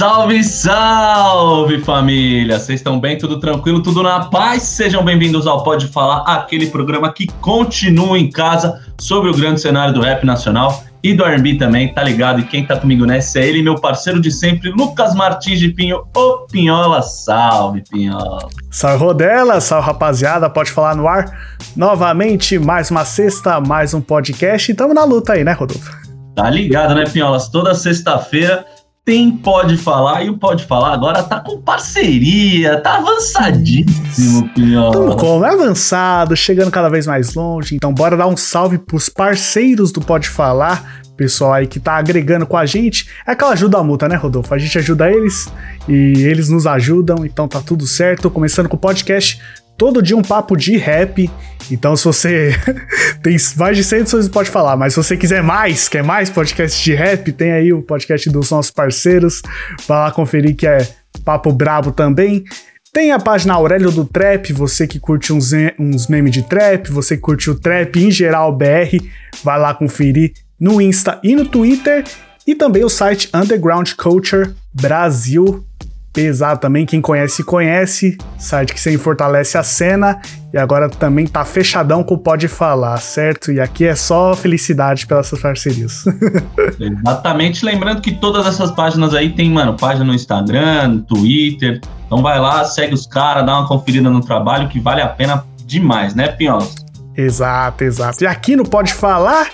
Salve, salve família! Vocês estão bem? Tudo tranquilo? Tudo na paz? Sejam bem-vindos ao Pode Falar, aquele programa que continua em casa sobre o grande cenário do rap nacional e do R&B também, tá ligado? E quem tá comigo nessa é ele, meu parceiro de sempre, Lucas Martins de Pinho, o Pinhola. Salve, Pinhola! Salve, Rodela! Salve, rapaziada! Pode falar no ar? Novamente, mais uma sexta, mais um podcast e tamo na luta aí, né, Rodolfo? Tá ligado, né, Pinholas? Toda sexta-feira tem Pode Falar, e o Pode Falar agora tá com parceria, tá avançadíssimo, Pinhola. Tamo como? É avançado, chegando cada vez mais longe, então bora dar um salve pros parceiros do Pode Falar, pessoal aí que tá agregando com a gente. É aquela ajuda mútua, né, Rodolfo? A gente ajuda eles e eles nos ajudam, então tá tudo certo. Começando com o podcast todo dia um papo de rap. Então, se você tem mais de 100 edições, pode falar, mas se você quiser mais, quer mais podcast de rap, tem aí o podcast dos nossos parceiros. Vai lá conferir que é papo brabo também. Tem a página Aurélio do Trap, você que curte uns, uns memes de trap, você que curte o trap em geral BR, vai lá conferir no Insta e no Twitter. E também o site Underground Culture Brasil, pesado também. Quem conhece, conhece. Site que sempre fortalece a cena. E agora também tá fechadão com Pode Falar, certo? E aqui é só felicidade pelas parcerias. Exatamente. Lembrando que todas essas páginas aí tem, mano, página no Instagram, no Twitter. Então vai lá, segue os caras, dá uma conferida no trabalho que vale a pena demais, né, Pinholas? Exato, exato. E aqui no Pode Falar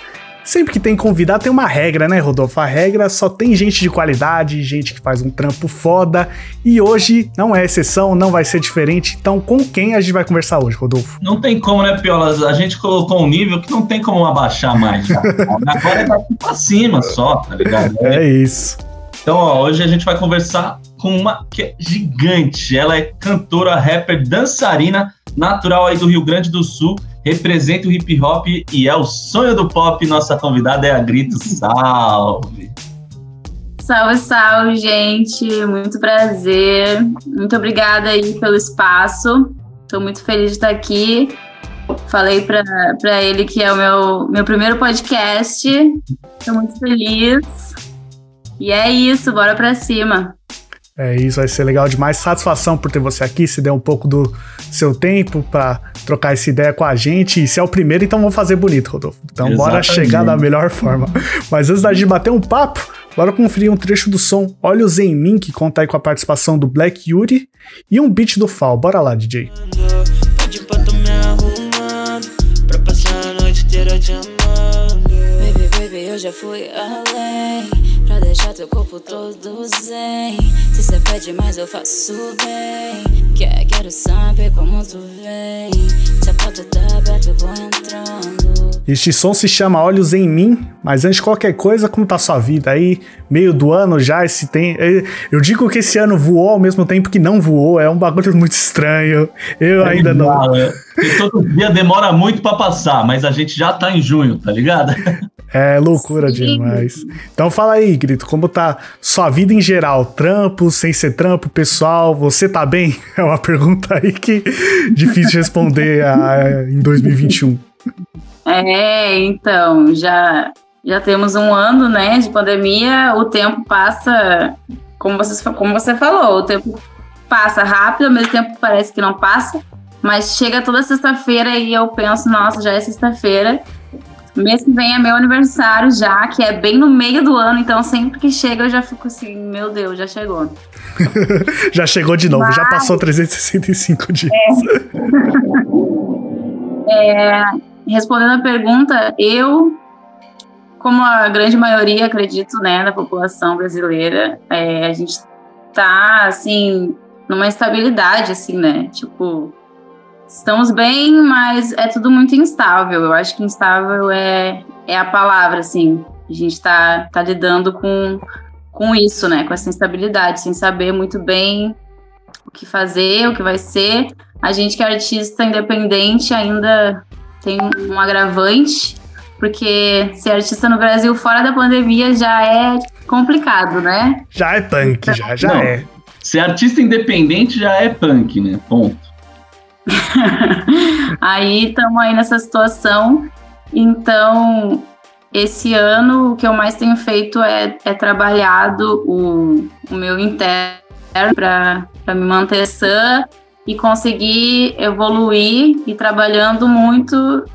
Sempre que tem convidado tem uma regra, né, Rodolfo? A regra só tem gente de qualidade, gente que faz um trampo foda. E hoje não é exceção, não vai ser diferente. Então, com quem a gente vai conversar hoje, Rodolfo? Não tem como, né, Piolas? A gente colocou um nível que não tem como abaixar mais. Agora é daqui pra cima só, tá ligado? É isso. Então, ó, hoje a gente vai conversar com uma que é gigante. Ela é cantora, rapper, dançarina, natural aí do Rio Grande do Sul representa o hip hop e é o sonho do pop. Nossa convidada é a Grito. Salve! Salve, salve, gente! Muito prazer. Muito obrigada aí pelo espaço. Estou muito feliz de estar aqui. Falei para ele que é o meu, meu primeiro podcast. Estou muito feliz. E é isso, bora para cima. É isso, vai ser legal demais. Satisfação por ter você aqui, se der um pouco do seu tempo para trocar essa ideia com a gente. E se é o primeiro, então vamos fazer bonito, Rodolfo. Então Exatamente. bora chegar da melhor forma. Mas antes da gente bater um papo, bora conferir um trecho do som Olhos em Mim, que conta aí com a participação do Black Yuri e um beat do Fal. Bora lá, DJ. Baby, baby, eu já fui além Pra deixar teu corpo todo zen. Se cê pede mais eu faço bem. Quer, quero saber como tu vem. Se a porta tá aberta eu vou entrando. Este som se chama Olhos em Mim Mas antes de qualquer coisa, como tá sua vida aí? Meio do ano já, esse tem... É, eu digo que esse ano voou ao mesmo tempo que não voou É um bagulho muito estranho Eu é ainda não... É. E todo dia demora muito para passar Mas a gente já tá em junho, tá ligado? É loucura Sim. demais. Então fala aí, Grito, como tá sua vida em geral? Trampo, sem ser trampo, pessoal, você tá bem? É uma pergunta aí que difícil de responder a, em 2021. É, então, já, já temos um ano, né, de pandemia, o tempo passa, como você, como você falou, o tempo passa rápido, ao mesmo tempo parece que não passa, mas chega toda sexta-feira e eu penso, nossa, já é sexta-feira, Mês que vem é meu aniversário já, que é bem no meio do ano, então sempre que chega eu já fico assim, meu Deus, já chegou. já chegou de novo, Mas... já passou 365 dias. É. é, respondendo a pergunta, eu, como a grande maioria, acredito, né, da população brasileira, é, a gente tá, assim, numa estabilidade, assim, né, tipo, Estamos bem, mas é tudo muito instável. Eu acho que instável é, é a palavra, assim. A gente está tá lidando com, com isso, né? Com essa instabilidade, sem saber muito bem o que fazer, o que vai ser. A gente que é artista independente ainda tem um agravante, porque ser artista no Brasil fora da pandemia já é complicado, né? Já é punk, já, já Não. é. Ser artista independente já é punk, né? Ponto. aí estamos aí nessa situação. Então, esse ano o que eu mais tenho feito é, é trabalhado o, o meu interno para me manter sã e conseguir evoluir e trabalhando muito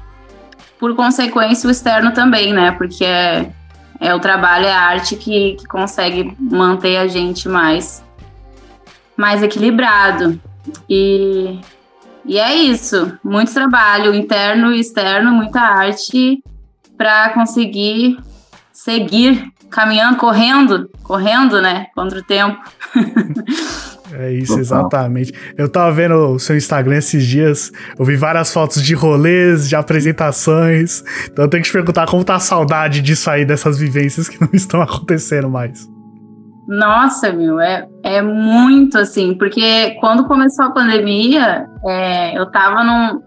por consequência o externo também, né? Porque é, é o trabalho, é a arte que, que consegue manter a gente mais, mais equilibrado. E, e é isso, muito trabalho interno e externo, muita arte para conseguir seguir caminhando, correndo, correndo, né, contra o tempo. É isso, Total. exatamente. Eu tava vendo o seu Instagram esses dias, eu vi várias fotos de rolês, de apresentações. Então eu tenho que te perguntar como tá a saudade disso aí, dessas vivências que não estão acontecendo mais. Nossa, meu, é, é muito assim, porque quando começou a pandemia, é, eu tava num.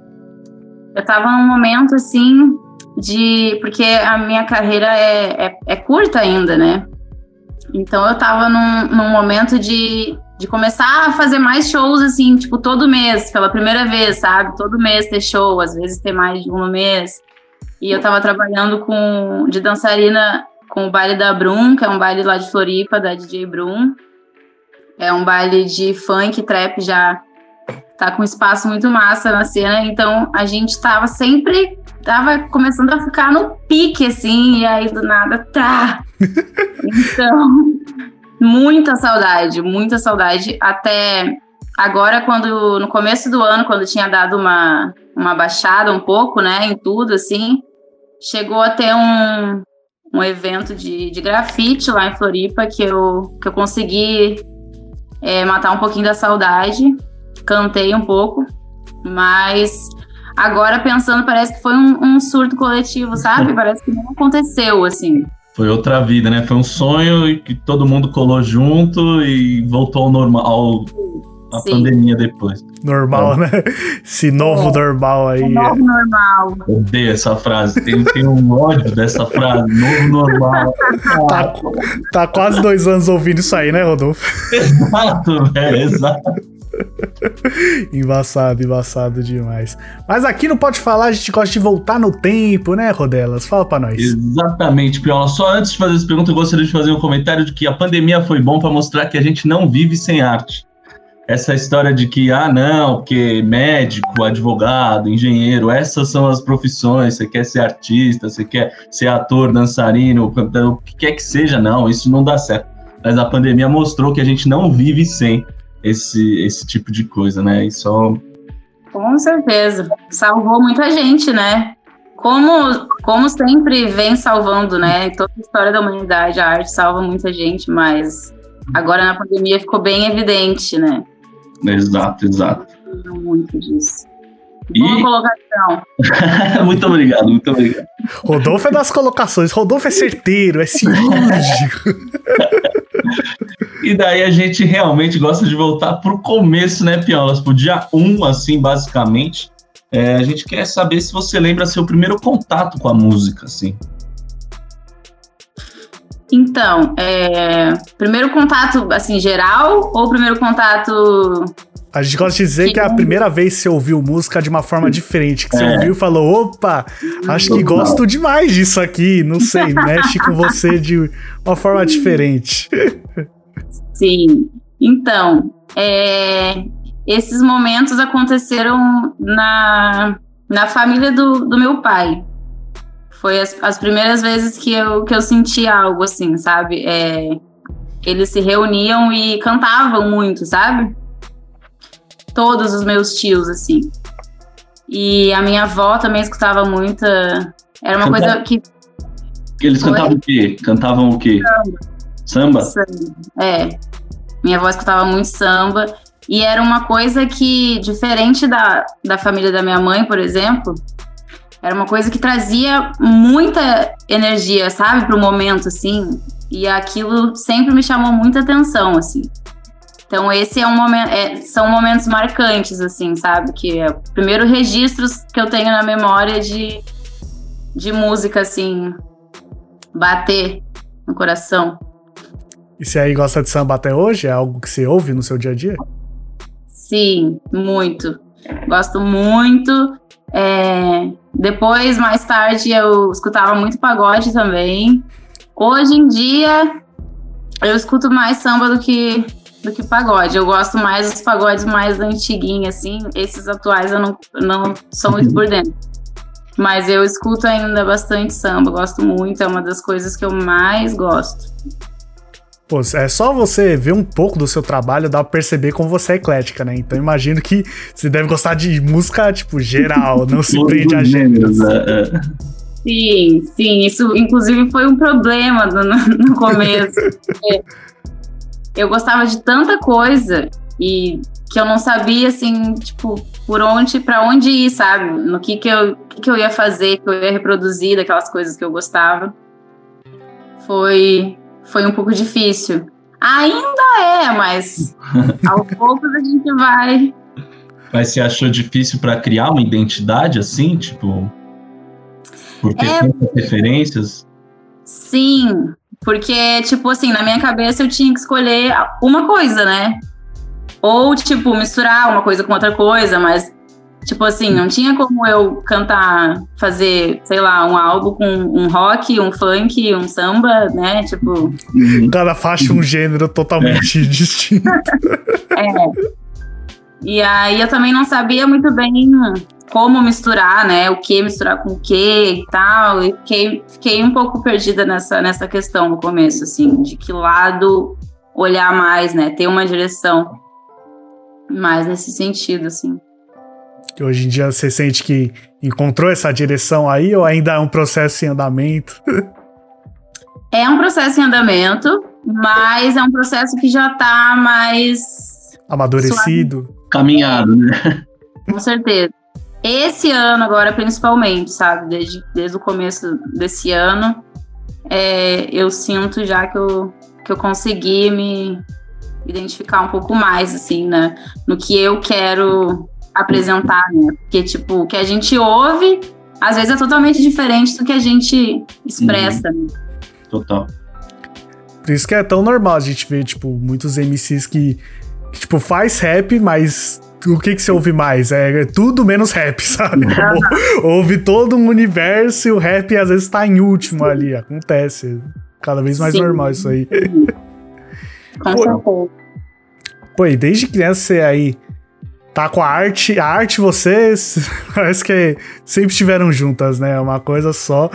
Eu tava num momento assim de. Porque a minha carreira é, é, é curta ainda, né? Então eu tava num, num momento de, de começar a fazer mais shows, assim, tipo, todo mês, pela primeira vez, sabe? Todo mês ter show, às vezes ter mais de um no mês. E eu tava trabalhando com de dançarina com o baile da Brum, que é um baile lá de Floripa, da DJ Brum. É um baile de funk, trap já tá com um espaço muito massa na cena, então a gente tava sempre tava começando a ficar no pique assim, e aí do nada tá. Então, muita saudade, muita saudade até agora quando no começo do ano, quando tinha dado uma uma baixada um pouco, né, em tudo assim, chegou a ter um um evento de, de grafite lá em Floripa que eu, que eu consegui é, matar um pouquinho da saudade, cantei um pouco, mas agora pensando, parece que foi um, um surto coletivo, sabe? Parece que não aconteceu, assim. Foi outra vida, né? Foi um sonho e que todo mundo colou junto e voltou ao normal, ao- à Sim. pandemia depois. Normal, né? Esse novo normal aí. O novo normal. Odeio essa frase. Tem, tem um ódio dessa frase. Novo normal. Tá, tá quase dois anos ouvindo isso aí, né, Rodolfo? Exato, velho. Exato. Embaçado, embaçado demais. Mas aqui no Pode Falar a gente gosta de voltar no tempo, né, Rodelas? Fala pra nós. Exatamente, Piola. Só antes de fazer essa pergunta, eu gostaria de fazer um comentário de que a pandemia foi bom para mostrar que a gente não vive sem arte. Essa história de que, ah, não, porque médico, advogado, engenheiro, essas são as profissões, você quer ser artista, você quer ser ator, dançarino, cantor, o que quer que seja, não, isso não dá certo. Mas a pandemia mostrou que a gente não vive sem esse, esse tipo de coisa, né? Isso Com certeza. Salvou muita gente, né? Como, como sempre vem salvando, né? Em toda a história da humanidade, a arte salva muita gente, mas agora na pandemia ficou bem evidente, né? Exato, exato. Muito disso. E- Boa colocação. muito obrigado, muito obrigado. Rodolfo é das colocações. Rodolfo é certeiro, é cirúrgico. E daí a gente realmente gosta de voltar pro começo, né, Piolas? Pro dia 1, assim, basicamente. É, a gente quer saber se você lembra seu primeiro contato com a música, assim. Então, é, primeiro contato, assim, geral ou primeiro contato... A gente gosta de dizer que é a primeira vez que você ouviu música de uma forma diferente. Que você É. ouviu e falou: opa, acho que gosto demais disso aqui. Não sei, mexe com você de uma forma diferente. Sim. Então, é, esses momentos aconteceram na, na família do, do meu pai. Foi as, as primeiras vezes que eu, que eu senti algo assim, sabe? É, eles se reuniam e cantavam muito, sabe? Todos os meus tios, assim. E a minha avó também escutava muita. Era uma Cantava- coisa que Eles Oi? cantavam o quê? Cantavam o quê? Samba? Samba. É. Minha avó escutava muito samba. E era uma coisa que, diferente da, da família da minha mãe, por exemplo, era uma coisa que trazia muita energia, sabe, pro momento, assim. E aquilo sempre me chamou muita atenção, assim. Então, esse é um momento, é, são momentos marcantes, assim, sabe? Que é o primeiro registros que eu tenho na memória de, de música, assim, bater no coração. E você aí gosta de samba até hoje? É algo que você ouve no seu dia a dia? Sim, muito. Gosto muito. É... Depois, mais tarde, eu escutava muito pagode também. Hoje em dia, eu escuto mais samba do que, do que pagode. Eu gosto mais dos pagodes mais antiguinhos, assim. Esses atuais eu não, não sou muito por dentro. Mas eu escuto ainda bastante samba, gosto muito, é uma das coisas que eu mais gosto. Pô, é só você ver um pouco do seu trabalho, dá pra perceber como você é eclética, né? Então imagino que você deve gostar de música, tipo, geral, não se prende a gêneros. É, é. Sim, sim, isso inclusive foi um problema no, no começo. eu gostava de tanta coisa e que eu não sabia, assim, tipo, por onde, para onde ir, sabe? No que que eu, que que eu ia fazer, que eu ia reproduzir daquelas coisas que eu gostava. Foi foi um pouco difícil. Ainda é, mas aos poucos a gente vai. Mas você achou difícil para criar uma identidade assim, tipo, por ter é... tantas referências? Sim, porque tipo assim, na minha cabeça eu tinha que escolher uma coisa, né? Ou tipo misturar uma coisa com outra coisa, mas Tipo assim, não tinha como eu cantar, fazer, sei lá, um álbum com um rock, um funk, um samba, né? Tipo. Cada faixa um gênero totalmente é. distinto. É. E aí eu também não sabia muito bem como misturar, né? O que misturar com o que e tal. E fiquei, fiquei um pouco perdida nessa, nessa questão no começo, assim, de que lado olhar mais, né? Ter uma direção mais nesse sentido, assim que hoje em dia você sente que encontrou essa direção aí ou ainda é um processo em andamento? É um processo em andamento, mas é um processo que já está mais amadurecido, suave. caminhado, né? Com certeza. Esse ano agora, principalmente, sabe, desde, desde o começo desse ano, é, eu sinto já que eu, que eu consegui me identificar um pouco mais, assim, né, no que eu quero apresentar, né? Porque, tipo, o que a gente ouve, às vezes é totalmente diferente do que a gente expressa, uhum. né? Total. Por isso que é tão normal a gente ver, tipo, muitos MCs que, que tipo, faz rap, mas o que que você ouve mais? É tudo menos rap, sabe? Ouve todo um universo e o rap às vezes tá em último ali. Acontece. Cada vez mais Sim. normal isso aí. Certeza. Pô, e desde criança você aí tá com a arte, a arte vocês parece que sempre estiveram juntas, né? É uma coisa só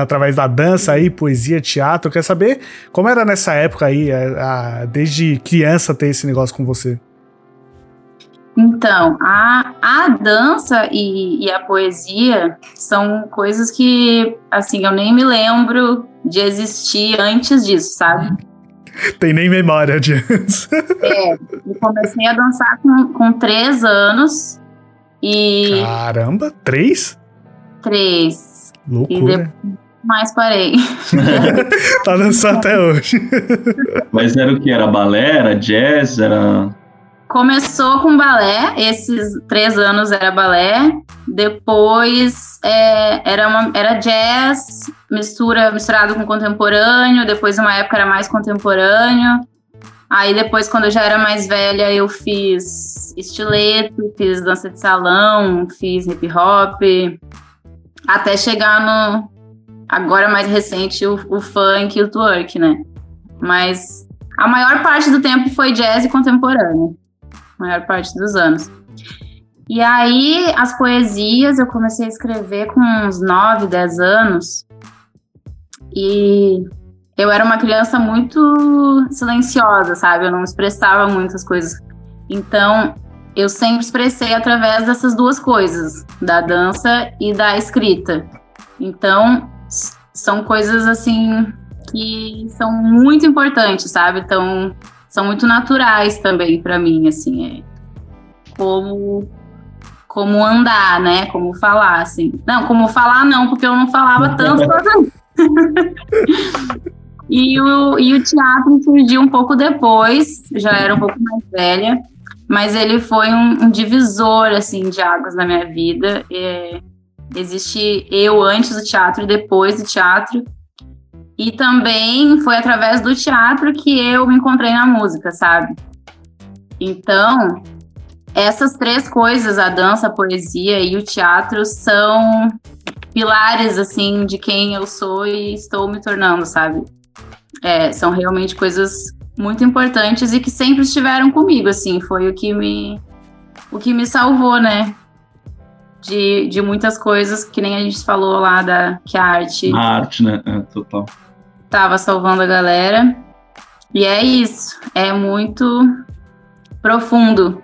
através da dança aí, poesia, teatro. Quer saber como era nessa época aí, a, a, desde criança ter esse negócio com você? Então, a, a dança e, e, a poesia são coisas que, assim, eu nem me lembro de existir antes disso, sabe? Tem nem memória de antes. É, eu comecei a dançar com, com três anos. E. Caramba, três? Três. Loucura. mais parei. tá dançando até hoje. Mas era o que? Era balé? Era jazz? Era. Começou com balé, esses três anos era balé, depois é, era, uma, era jazz, mistura, misturado com contemporâneo, depois uma época era mais contemporâneo, aí depois quando eu já era mais velha eu fiz estileto, fiz dança de salão, fiz hip hop, até chegar no, agora mais recente, o, o funk e o twerk, né? Mas a maior parte do tempo foi jazz e contemporâneo maior parte dos anos. E aí, as poesias eu comecei a escrever com uns 9, 10 anos. E eu era uma criança muito silenciosa, sabe? Eu não expressava muitas coisas. Então, eu sempre expressei através dessas duas coisas, da dança e da escrita. Então, são coisas assim que são muito importantes, sabe? Então, são muito naturais também para mim, assim, é como como andar, né? Como falar, assim. Não, como falar não, porque eu não falava tanto. E o, e o teatro surgiu um pouco depois, já era um pouco mais velha, mas ele foi um, um divisor, assim, de águas na minha vida. É, existe eu antes do teatro e depois do teatro. E também foi através do teatro que eu me encontrei na música, sabe? Então, essas três coisas, a dança, a poesia e o teatro, são pilares, assim, de quem eu sou e estou me tornando, sabe? É, são realmente coisas muito importantes e que sempre estiveram comigo, assim, foi o que me o que me salvou, né? De, de muitas coisas que nem a gente falou lá da que a arte. A arte, né? É, total. Tava salvando a galera. E é isso. É muito profundo.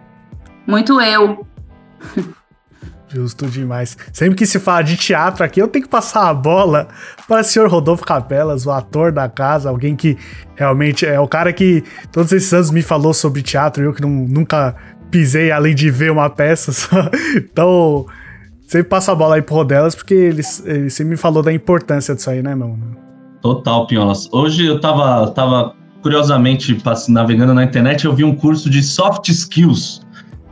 Muito eu. Justo demais. Sempre que se fala de teatro aqui, eu tenho que passar a bola para o senhor Rodolfo Capelas, o ator da casa, alguém que realmente é o cara que todos esses anos me falou sobre teatro, eu que não, nunca pisei além de ver uma peça. Só. Então, sempre passa a bola aí pro Rodelas, porque ele, ele sempre me falou da importância disso aí, né, meu? Total, Pinholas. Hoje eu tava, tava curiosamente navegando na internet, eu vi um curso de soft skills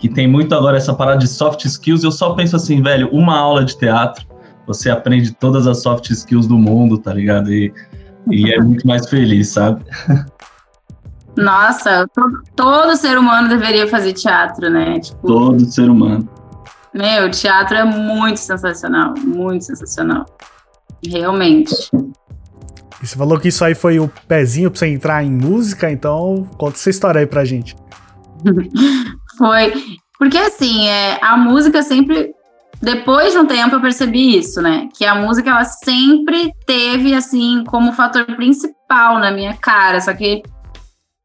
que tem muito agora essa parada de soft skills, eu só penso assim, velho, uma aula de teatro, você aprende todas as soft skills do mundo, tá ligado? E, e é muito mais feliz, sabe? Nossa, todo, todo ser humano deveria fazer teatro, né? Tipo, todo ser humano. Meu, teatro é muito sensacional, muito sensacional. Realmente. E você falou que isso aí foi o pezinho pra você entrar em música, então conta essa história aí pra gente. Foi. Porque assim, é, a música sempre. Depois de um tempo eu percebi isso, né? Que a música ela sempre teve, assim, como fator principal na minha cara. Só que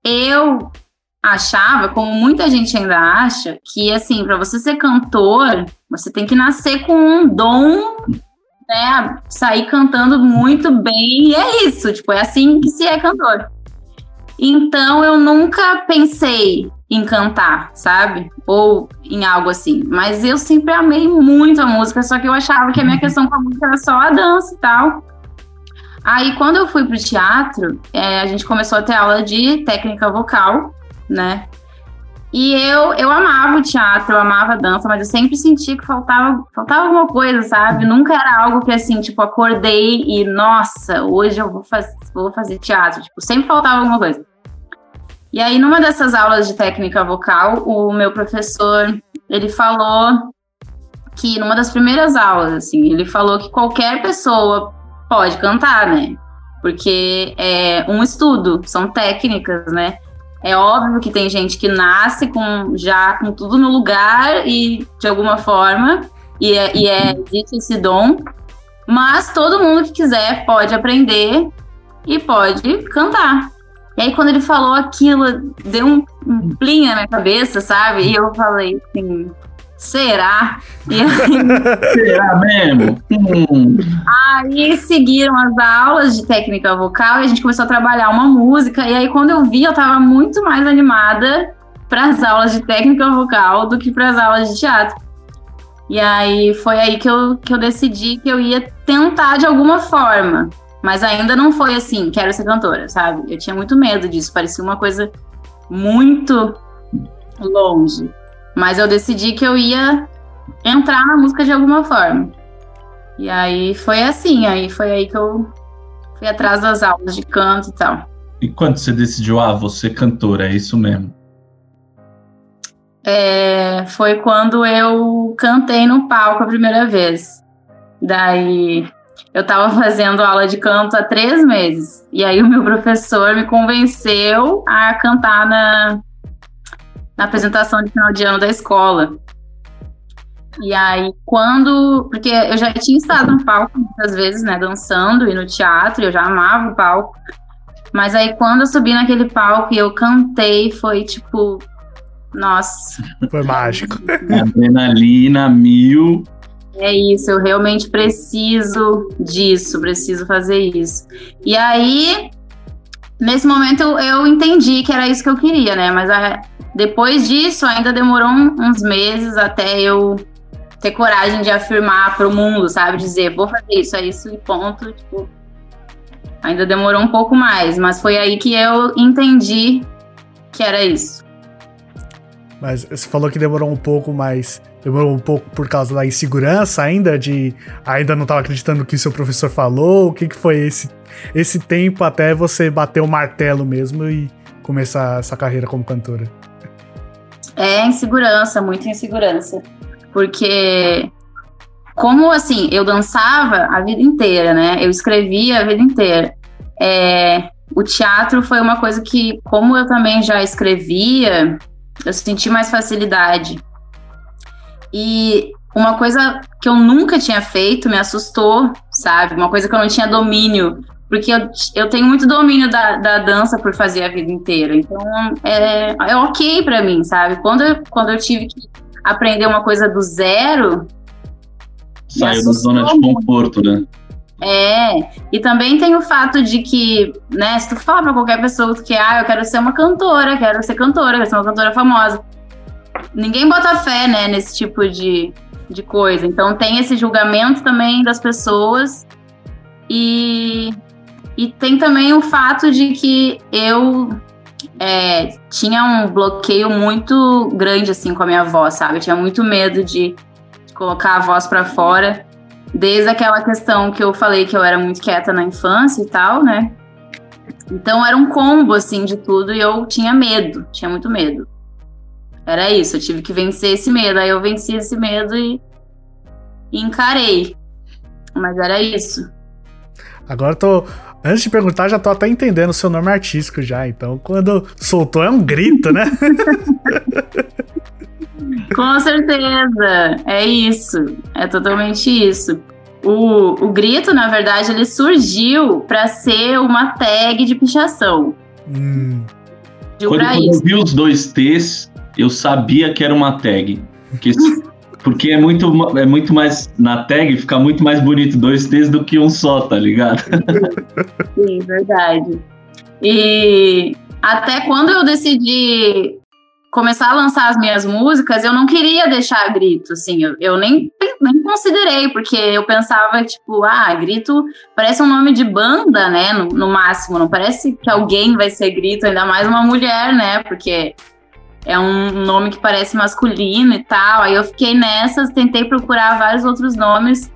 eu achava, como muita gente ainda acha, que assim, para você ser cantor, você tem que nascer com um dom, né? Sair cantando muito bem, e é isso, tipo, é assim que se é cantor. Então eu nunca pensei em cantar, sabe? Ou em algo assim. Mas eu sempre amei muito a música, só que eu achava que a minha questão com a música era só a dança e tal. Aí, quando eu fui pro teatro, é, a gente começou a ter aula de técnica vocal, né? E eu, eu amava o teatro, eu amava a dança, mas eu sempre sentia que faltava, faltava alguma coisa, sabe? Nunca era algo que, assim, tipo, acordei e, nossa, hoje eu vou, faz, vou fazer teatro. Tipo, sempre faltava alguma coisa. E aí, numa dessas aulas de técnica vocal, o meu professor, ele falou que numa das primeiras aulas, assim, ele falou que qualquer pessoa pode cantar, né? Porque é um estudo, são técnicas, né? É óbvio que tem gente que nasce com já com tudo no lugar e de alguma forma e é, e é existe esse dom, mas todo mundo que quiser pode aprender e pode cantar. E aí, quando ele falou aquilo, deu um, um plim na minha cabeça, sabe? E eu falei assim, será? E aí, será mesmo? Hum. Aí seguiram as aulas de técnica vocal e a gente começou a trabalhar uma música. E aí, quando eu vi, eu tava muito mais animada para as aulas de técnica vocal do que para as aulas de teatro. E aí foi aí que eu, que eu decidi que eu ia tentar de alguma forma. Mas ainda não foi assim, quero ser cantora, sabe? Eu tinha muito medo disso, parecia uma coisa muito longe. Mas eu decidi que eu ia entrar na música de alguma forma. E aí foi assim, aí foi aí que eu fui atrás das aulas de canto e tal. E quando você decidiu, ah, você cantora, é isso mesmo? É, foi quando eu cantei no palco a primeira vez. Daí eu estava fazendo aula de canto há três meses. E aí o meu professor me convenceu a cantar na, na apresentação de final de ano da escola. E aí, quando. Porque eu já tinha estado no palco muitas vezes, né? Dançando e no teatro, eu já amava o palco. Mas aí, quando eu subi naquele palco e eu cantei, foi tipo. Nossa. Foi mágico. Adrenalina mil. É isso, eu realmente preciso disso, preciso fazer isso. E aí, nesse momento, eu, entendi que era isso que eu queria, né? Mas a, depois disso, ainda demorou um, uns meses até eu ter coragem de afirmar para o mundo, sabe? Dizer, vou fazer isso, é isso e ponto. Tipo, Ainda demorou um pouco mais, mas foi aí que eu entendi que era isso. Mas você falou que demorou um pouco, mas demorou um pouco por causa da insegurança ainda, de ainda não estava acreditando no que seu professor falou. O que, que foi esse, esse tempo até você bater o martelo mesmo e começar essa carreira como cantora? É insegurança, muita insegurança. Porque como assim, eu dançava a vida inteira, né? Eu escrevia a vida inteira. É, o teatro foi uma coisa que, como eu também já escrevia, eu senti mais facilidade. E uma coisa que eu nunca tinha feito me assustou, sabe? Uma coisa que eu não tinha domínio. Porque eu, eu tenho muito domínio da, da dança por fazer a vida inteira. Então, é, é ok para mim, sabe? Quando eu, quando eu tive que aprender uma coisa do zero. Saiu da zona de conforto, né? É, e também tem o fato de que, né, se tu falar pra qualquer pessoa que, ah, eu quero ser uma cantora, quero ser cantora, quero ser uma cantora famosa. Ninguém bota fé, né, nesse tipo de, de coisa. Então tem esse julgamento também das pessoas. E, e tem também o fato de que eu é, tinha um bloqueio muito grande, assim, com a minha voz, sabe? Eu tinha muito medo de, de colocar a voz para fora. Desde aquela questão que eu falei que eu era muito quieta na infância e tal, né? Então era um combo, assim, de tudo e eu tinha medo, tinha muito medo. Era isso, eu tive que vencer esse medo. Aí eu venci esse medo e, e encarei. Mas era isso. Agora eu tô. Antes de perguntar, já tô até entendendo o seu nome artístico já. Então, quando soltou é um grito, né? Com certeza, é isso, é totalmente isso. O, o grito, na verdade, ele surgiu para ser uma tag de pichação. Hum. Quando, quando eu vi os dois T's, eu sabia que era uma tag. Porque, porque é, muito, é muito mais. Na tag fica muito mais bonito dois T's do que um só, tá ligado? Sim, verdade. E até quando eu decidi começar a lançar as minhas músicas, eu não queria deixar grito, assim, eu, eu nem, nem considerei, porque eu pensava, tipo, ah, grito parece um nome de banda, né, no, no máximo, não parece que alguém vai ser grito, ainda mais uma mulher, né, porque é um nome que parece masculino e tal, aí eu fiquei nessas, tentei procurar vários outros nomes,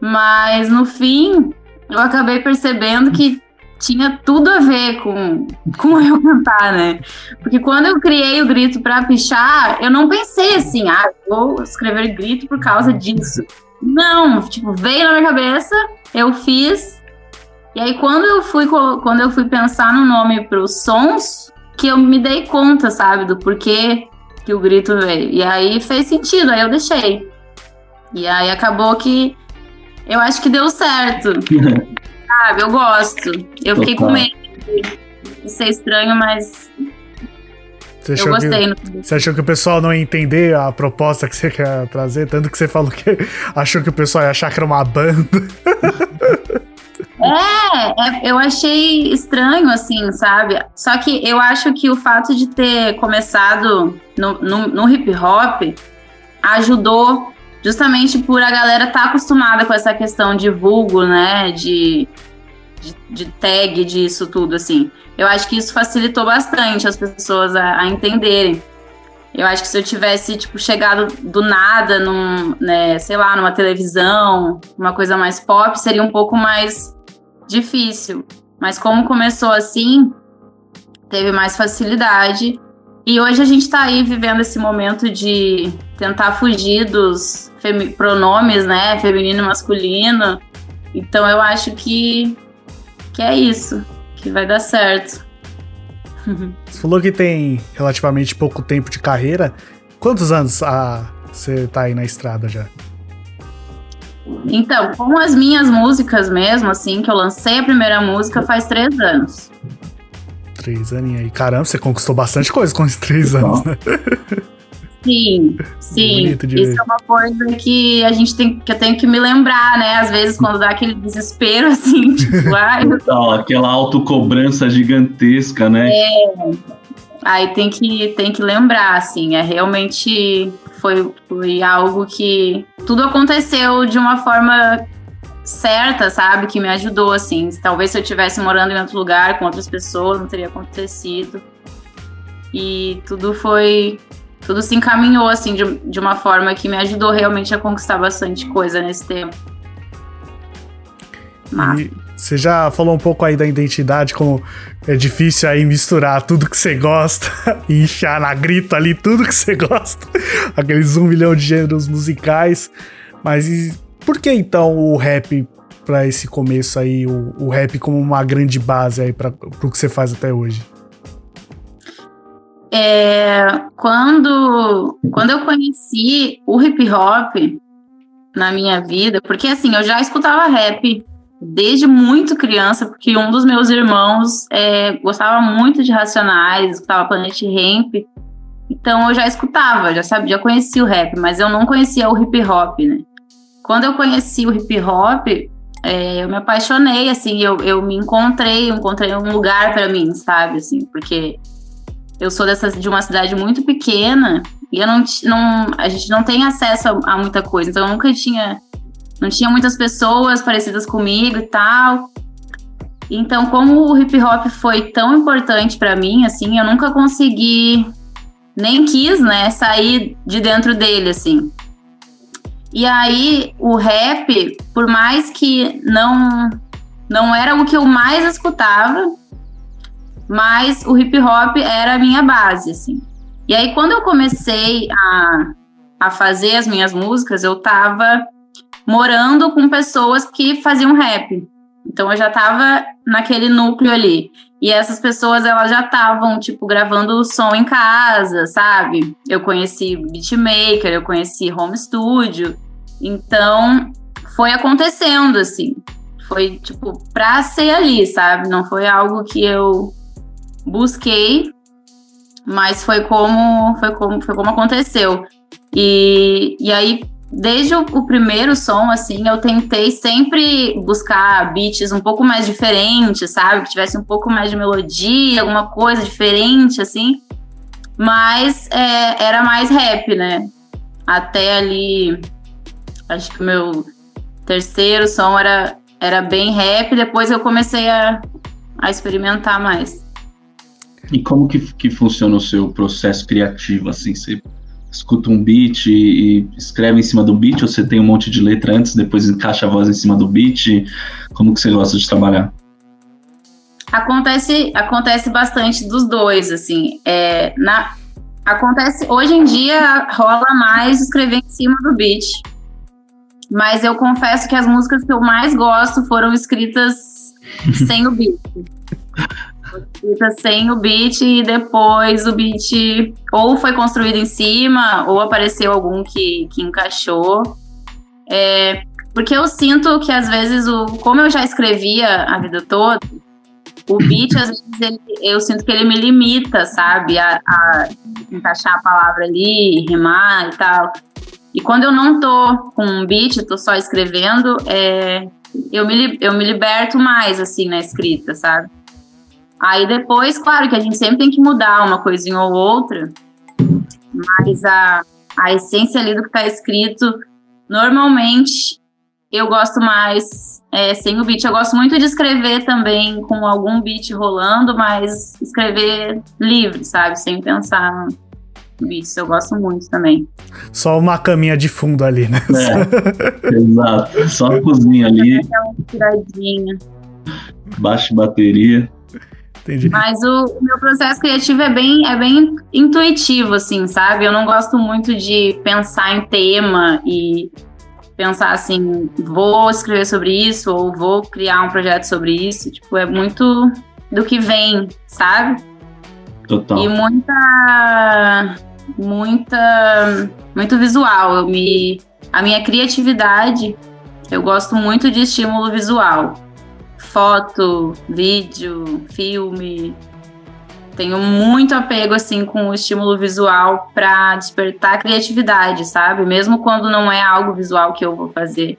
mas no fim eu acabei percebendo que tinha tudo a ver com, com eu cantar, né? Porque quando eu criei o grito para pichar, eu não pensei assim, ah, vou escrever grito por causa disso. Não, tipo, veio na minha cabeça, eu fiz. E aí quando eu fui quando eu fui pensar no nome para os sons, que eu me dei conta, sabe, do porquê que o grito veio. E aí fez sentido, aí eu deixei. E aí acabou que eu acho que deu certo. sabe? Eu gosto. Eu fiquei com medo de ser estranho, mas. Você eu gostei. Que, você achou que o pessoal não ia entender a proposta que você quer trazer? Tanto que você falou que achou que o pessoal ia achar que era uma banda. É, é, eu achei estranho, assim, sabe? Só que eu acho que o fato de ter começado no, no, no hip hop ajudou justamente por a galera estar tá acostumada com essa questão de vulgo, né? De de, de tag disso tudo, assim. Eu acho que isso facilitou bastante as pessoas a, a entenderem. Eu acho que se eu tivesse, tipo, chegado do nada num, né, sei lá, numa televisão, uma coisa mais pop, seria um pouco mais difícil. Mas como começou assim, teve mais facilidade. E hoje a gente tá aí vivendo esse momento de tentar fugir dos pronomes, né, feminino e masculino. Então eu acho que que é isso, que vai dar certo. Você falou que tem relativamente pouco tempo de carreira. Quantos anos ah, você tá aí na estrada já? Então, com as minhas músicas mesmo, assim, que eu lancei a primeira música faz três anos. Três anos aí. Caramba, você conquistou bastante coisa com esses três anos, né? Sim, sim. Isso ver. é uma coisa que a gente tem que eu tenho que me lembrar, né? Às vezes quando dá aquele desespero assim, tipo, ai, Não, aquela autocobrança gigantesca, né? É. Aí tem que tem que lembrar, assim, é realmente foi, foi algo que tudo aconteceu de uma forma certa, sabe? Que me ajudou, assim. Talvez se eu estivesse morando em outro lugar com outras pessoas, não teria acontecido. E tudo foi. Tudo se encaminhou, assim, de, de uma forma que me ajudou realmente a conquistar bastante coisa nesse tempo. Mas... Você já falou um pouco aí da identidade, como é difícil aí misturar tudo que você gosta e na grita ali tudo que você gosta. Aqueles um milhão de gêneros musicais. Mas por que então o rap para esse começo aí, o, o, rap como uma grande base aí para o que você faz até hoje? É, quando, quando eu conheci o hip hop na minha vida, porque assim, eu já escutava rap desde muito criança, porque um dos meus irmãos é, gostava muito de Racionais, escutava Planet Ramp, então eu já escutava, já sabia, já conhecia o rap, mas eu não conhecia o hip hop, né? Quando eu conheci o hip hop, é, eu me apaixonei, assim, eu, eu me encontrei, encontrei um lugar para mim, sabe, assim, porque eu sou dessa, de uma cidade muito pequena e eu não, não a gente não tem acesso a, a muita coisa, então eu nunca tinha não tinha muitas pessoas parecidas comigo e tal. Então, como o hip hop foi tão importante para mim, assim, eu nunca consegui, nem quis, né, sair de dentro dele, assim. E aí, o rap, por mais que não não era o que eu mais escutava, mas o hip hop era a minha base, assim. E aí, quando eu comecei a, a fazer as minhas músicas, eu tava morando com pessoas que faziam rap. Então eu já tava naquele núcleo ali. E essas pessoas, elas já estavam, tipo, gravando som em casa, sabe? Eu conheci beatmaker, eu conheci home studio. Então, foi acontecendo, assim. Foi, tipo, pra ser ali, sabe? Não foi algo que eu busquei, mas foi como, foi como, foi como aconteceu. E, e aí, desde o, o, primeiro som, assim, eu tentei sempre buscar beats um pouco mais diferentes, sabe? Que tivesse um pouco mais de melodia, alguma coisa diferente, assim. Mas é, era mais rap, né? Até ali, acho que o meu terceiro som era, era bem rap, depois eu comecei a, a experimentar mais. E como que, que funciona o seu processo criativo, assim? Você escuta um beat e, e, escreve em cima do beat, ou você tem um monte de letra antes, depois encaixa a voz em cima do beat? Como que você gosta de trabalhar? Acontece, acontece bastante dos dois, assim. É, na, acontece hoje em dia rola mais escrever em cima do beat. Mas eu confesso que as músicas que eu mais gosto foram escritas sem o beat. Escrita sem o beat e depois o beat ou foi construído em cima ou apareceu algum que, que encaixou. É, porque eu sinto que às vezes, o, como eu já escrevia a vida toda, o beat, às vezes, ele, eu sinto que ele me limita, sabe? A, a, encaixar a palavra ali, rimar e tal. E quando eu não tô com um beat, tô só escrevendo, é, eu, me, eu me liberto mais, assim, na escrita, sabe? Aí depois, claro que a gente sempre tem que mudar uma coisinha ou outra, mas a, a essência ali do que está escrito, normalmente eu gosto mais é, sem o beat. Eu gosto muito de escrever também com algum beat rolando, mas escrever livre, sabe? Sem pensar no beat. Eu gosto muito também. Só uma caminha de fundo ali, né? É, exato. Só a cozinha ali. Aquela tiradinha. Baixa bateria. Entendi. Mas o, o, meu processo criativo é bem, é bem intuitivo, assim, sabe? Eu não gosto muito de pensar em tema e pensar assim, vou escrever sobre isso ou vou criar um projeto sobre isso. Tipo, é muito do que vem, sabe? Total. E muita. Muita. Muito visual. Eu me. A minha criatividade, eu gosto muito de estímulo visual foto, vídeo, filme. Tenho muito apego assim com o estímulo visual para despertar a criatividade, sabe? Mesmo quando não é algo visual que eu vou fazer.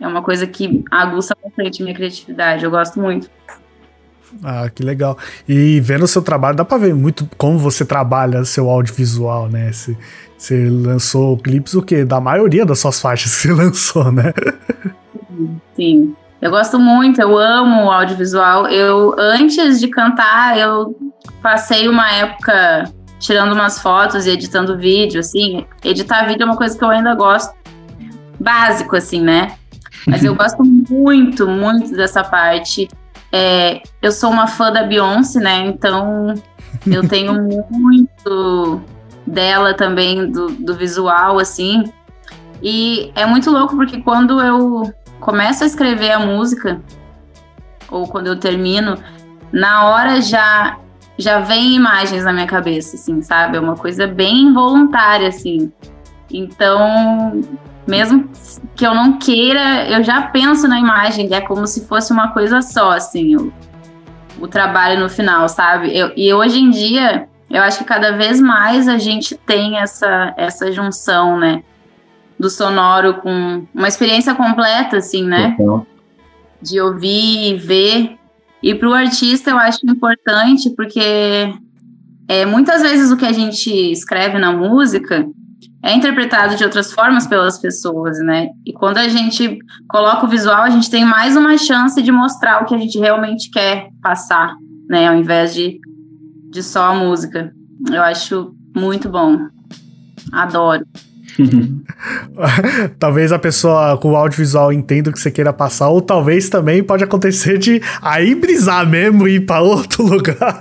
É uma coisa que aguça bastante minha criatividade. Eu gosto muito. Ah, que legal. E vendo o seu trabalho, dá pra ver muito como você trabalha seu audiovisual, né? Você, você lançou clipes o quê? Da maioria das suas faixas que você lançou, né? Sim. Eu gosto muito, eu amo o audiovisual. Eu, antes de cantar, eu passei uma época tirando umas fotos e editando vídeo, assim. Editar vídeo é uma coisa que eu ainda gosto. Básico, assim, né? Mas eu gosto muito, muito dessa parte. É, eu sou uma fã da Beyoncé, né? Então eu tenho muito dela também, do, do visual, assim. E é muito louco porque quando eu começo a escrever a música, ou quando eu termino, na hora já já vem imagens na minha cabeça, assim, sabe? É uma coisa bem involuntária, assim. Então, mesmo que eu não queira, eu já penso na imagem, é como se fosse uma coisa só, assim, o, o trabalho no final, sabe? Eu, e hoje em dia, eu acho que cada vez mais a gente tem essa, essa junção, né? Do sonoro com uma experiência completa, assim, né? De ouvir e ver. E para o artista eu acho importante porque é, muitas vezes o que a gente escreve na música é interpretado de outras formas pelas pessoas, né? E quando a gente coloca o visual, a gente tem mais uma chance de mostrar o que a gente realmente quer passar, né? Ao invés de, de só a música. Eu acho muito bom. Adoro. talvez a pessoa com o audiovisual entenda o que você queira passar, ou talvez também pode acontecer de aí brisar mesmo e ir para outro lugar.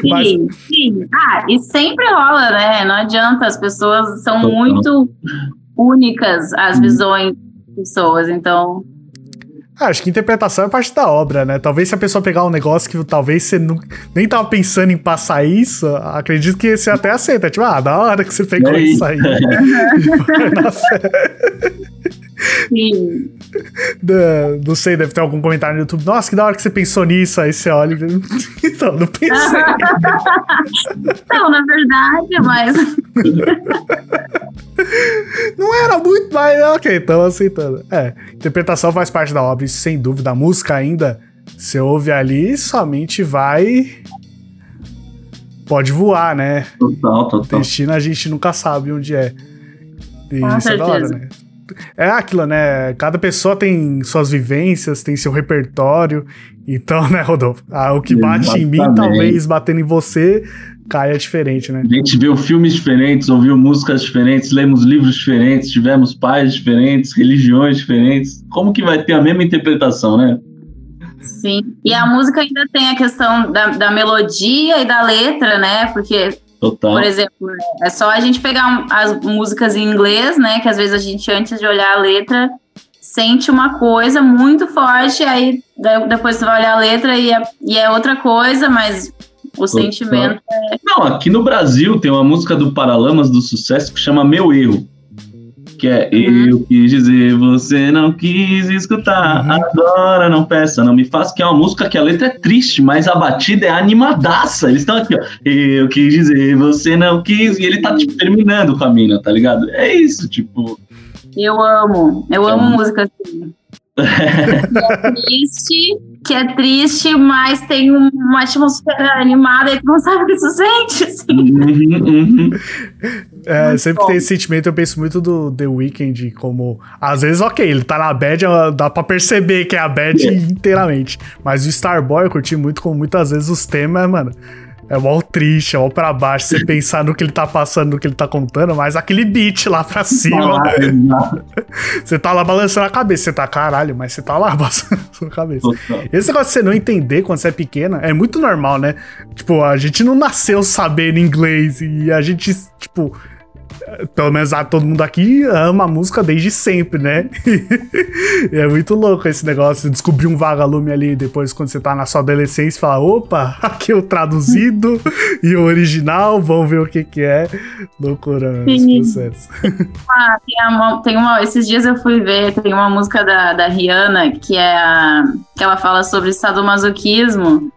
Sim, Mas... sim. Ah, e sempre rola, né? Não adianta, as pessoas são muito únicas, as uhum. visões das pessoas, então ah, acho que interpretação é parte da obra, né? Talvez se a pessoa pegar um negócio que talvez você não, nem tava pensando em passar isso, acredito que você até aceita. Tipo, ah, da hora que você pegou isso aí. Sim. não sei, deve ter algum comentário no YouTube. Nossa, que da hora que você pensou nisso. Aí você olha e. então, não pensei. não, na verdade, mas. não era muito, mas ok, então aceitando. É, interpretação faz parte da obra, isso sem dúvida. A música ainda, você ouve ali, somente vai. Pode voar, né? Total, total. Destino a gente nunca sabe onde é. E Com isso é da hora, né? É aquilo, né? Cada pessoa tem suas vivências, tem seu repertório. Então, né, Rodolfo? Ah, o que bate Exatamente. em mim, talvez batendo em você, caia diferente, né? A gente viu filmes diferentes, ouviu músicas diferentes, lemos livros diferentes, tivemos pais diferentes, religiões diferentes. Como que vai ter a mesma interpretação, né? Sim. E a música ainda tem a questão da, da melodia e da letra, né? Porque Total. Por exemplo, é só a gente pegar as músicas em inglês, né? Que às vezes a gente, antes de olhar a letra, sente uma coisa muito forte, aí depois você vai olhar a letra e é, e é outra coisa, mas o sentimento é. Não, aqui no Brasil tem uma música do Paralamas do Sucesso que chama Meu Erro que é uhum. eu quis dizer, você não quis escutar, uhum. agora não peça, não me faça, que é uma música que a letra é triste, mas a batida é animadaça. Eles estão aqui, ó, eu quis dizer, você não quis, e ele tá tipo, terminando com a mina, tá ligado? É isso, tipo. Eu amo, eu amo é. música assim. é triste, que é triste, mas tem uma atmosfera animada e tu não sabe o que tu sente. Assim. Uhum, uhum. É, sempre bom. tem esse sentimento, eu penso muito do The Weeknd, como. Às vezes, ok, ele tá na bad, dá pra perceber que é a bad é. inteiramente. Mas o Starboy eu curti muito, como muitas vezes os temas, mano. É mó triste, é mó pra baixo, você pensar no que ele tá passando, no que ele tá contando, mas aquele beat lá pra cima. você tá lá balançando a cabeça, você tá caralho, mas você tá lá balançando a cabeça. Esse negócio de você não entender quando você é pequena é muito normal, né? Tipo, a gente não nasceu sabendo inglês e a gente, tipo, pelo menos ah, todo mundo aqui ama a música desde sempre, né? é muito louco esse negócio. Descobrir um vagalume ali depois, quando você tá na sua adolescência, falar: opa, aqui é o traduzido e o original, vamos ver o que que é. Loucura esse processo. ah, tem, uma, tem uma. Esses dias eu fui ver, tem uma música da, da Rihanna que é a, que ela fala sobre sadomasoquismo.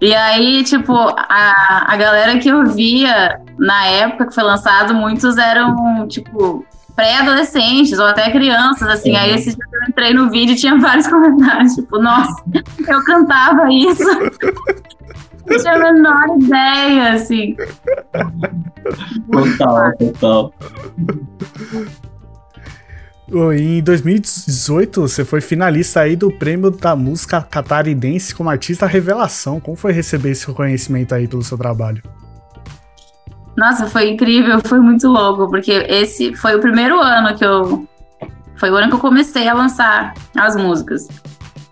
E aí, tipo, a, a galera que eu via na época que foi lançado, muitos eram, tipo, pré-adolescentes ou até crianças, assim. Uhum. Aí esse dia eu entrei no vídeo e tinha vários comentários, tipo, nossa, eu cantava isso. não tinha a menor ideia, assim. Total, total. Em 2018, você foi finalista aí do prêmio da música catarinense como artista revelação. Como foi receber esse reconhecimento aí pelo seu trabalho? Nossa, foi incrível, foi muito louco, porque esse foi o primeiro ano que eu. Foi o ano que eu comecei a lançar as músicas.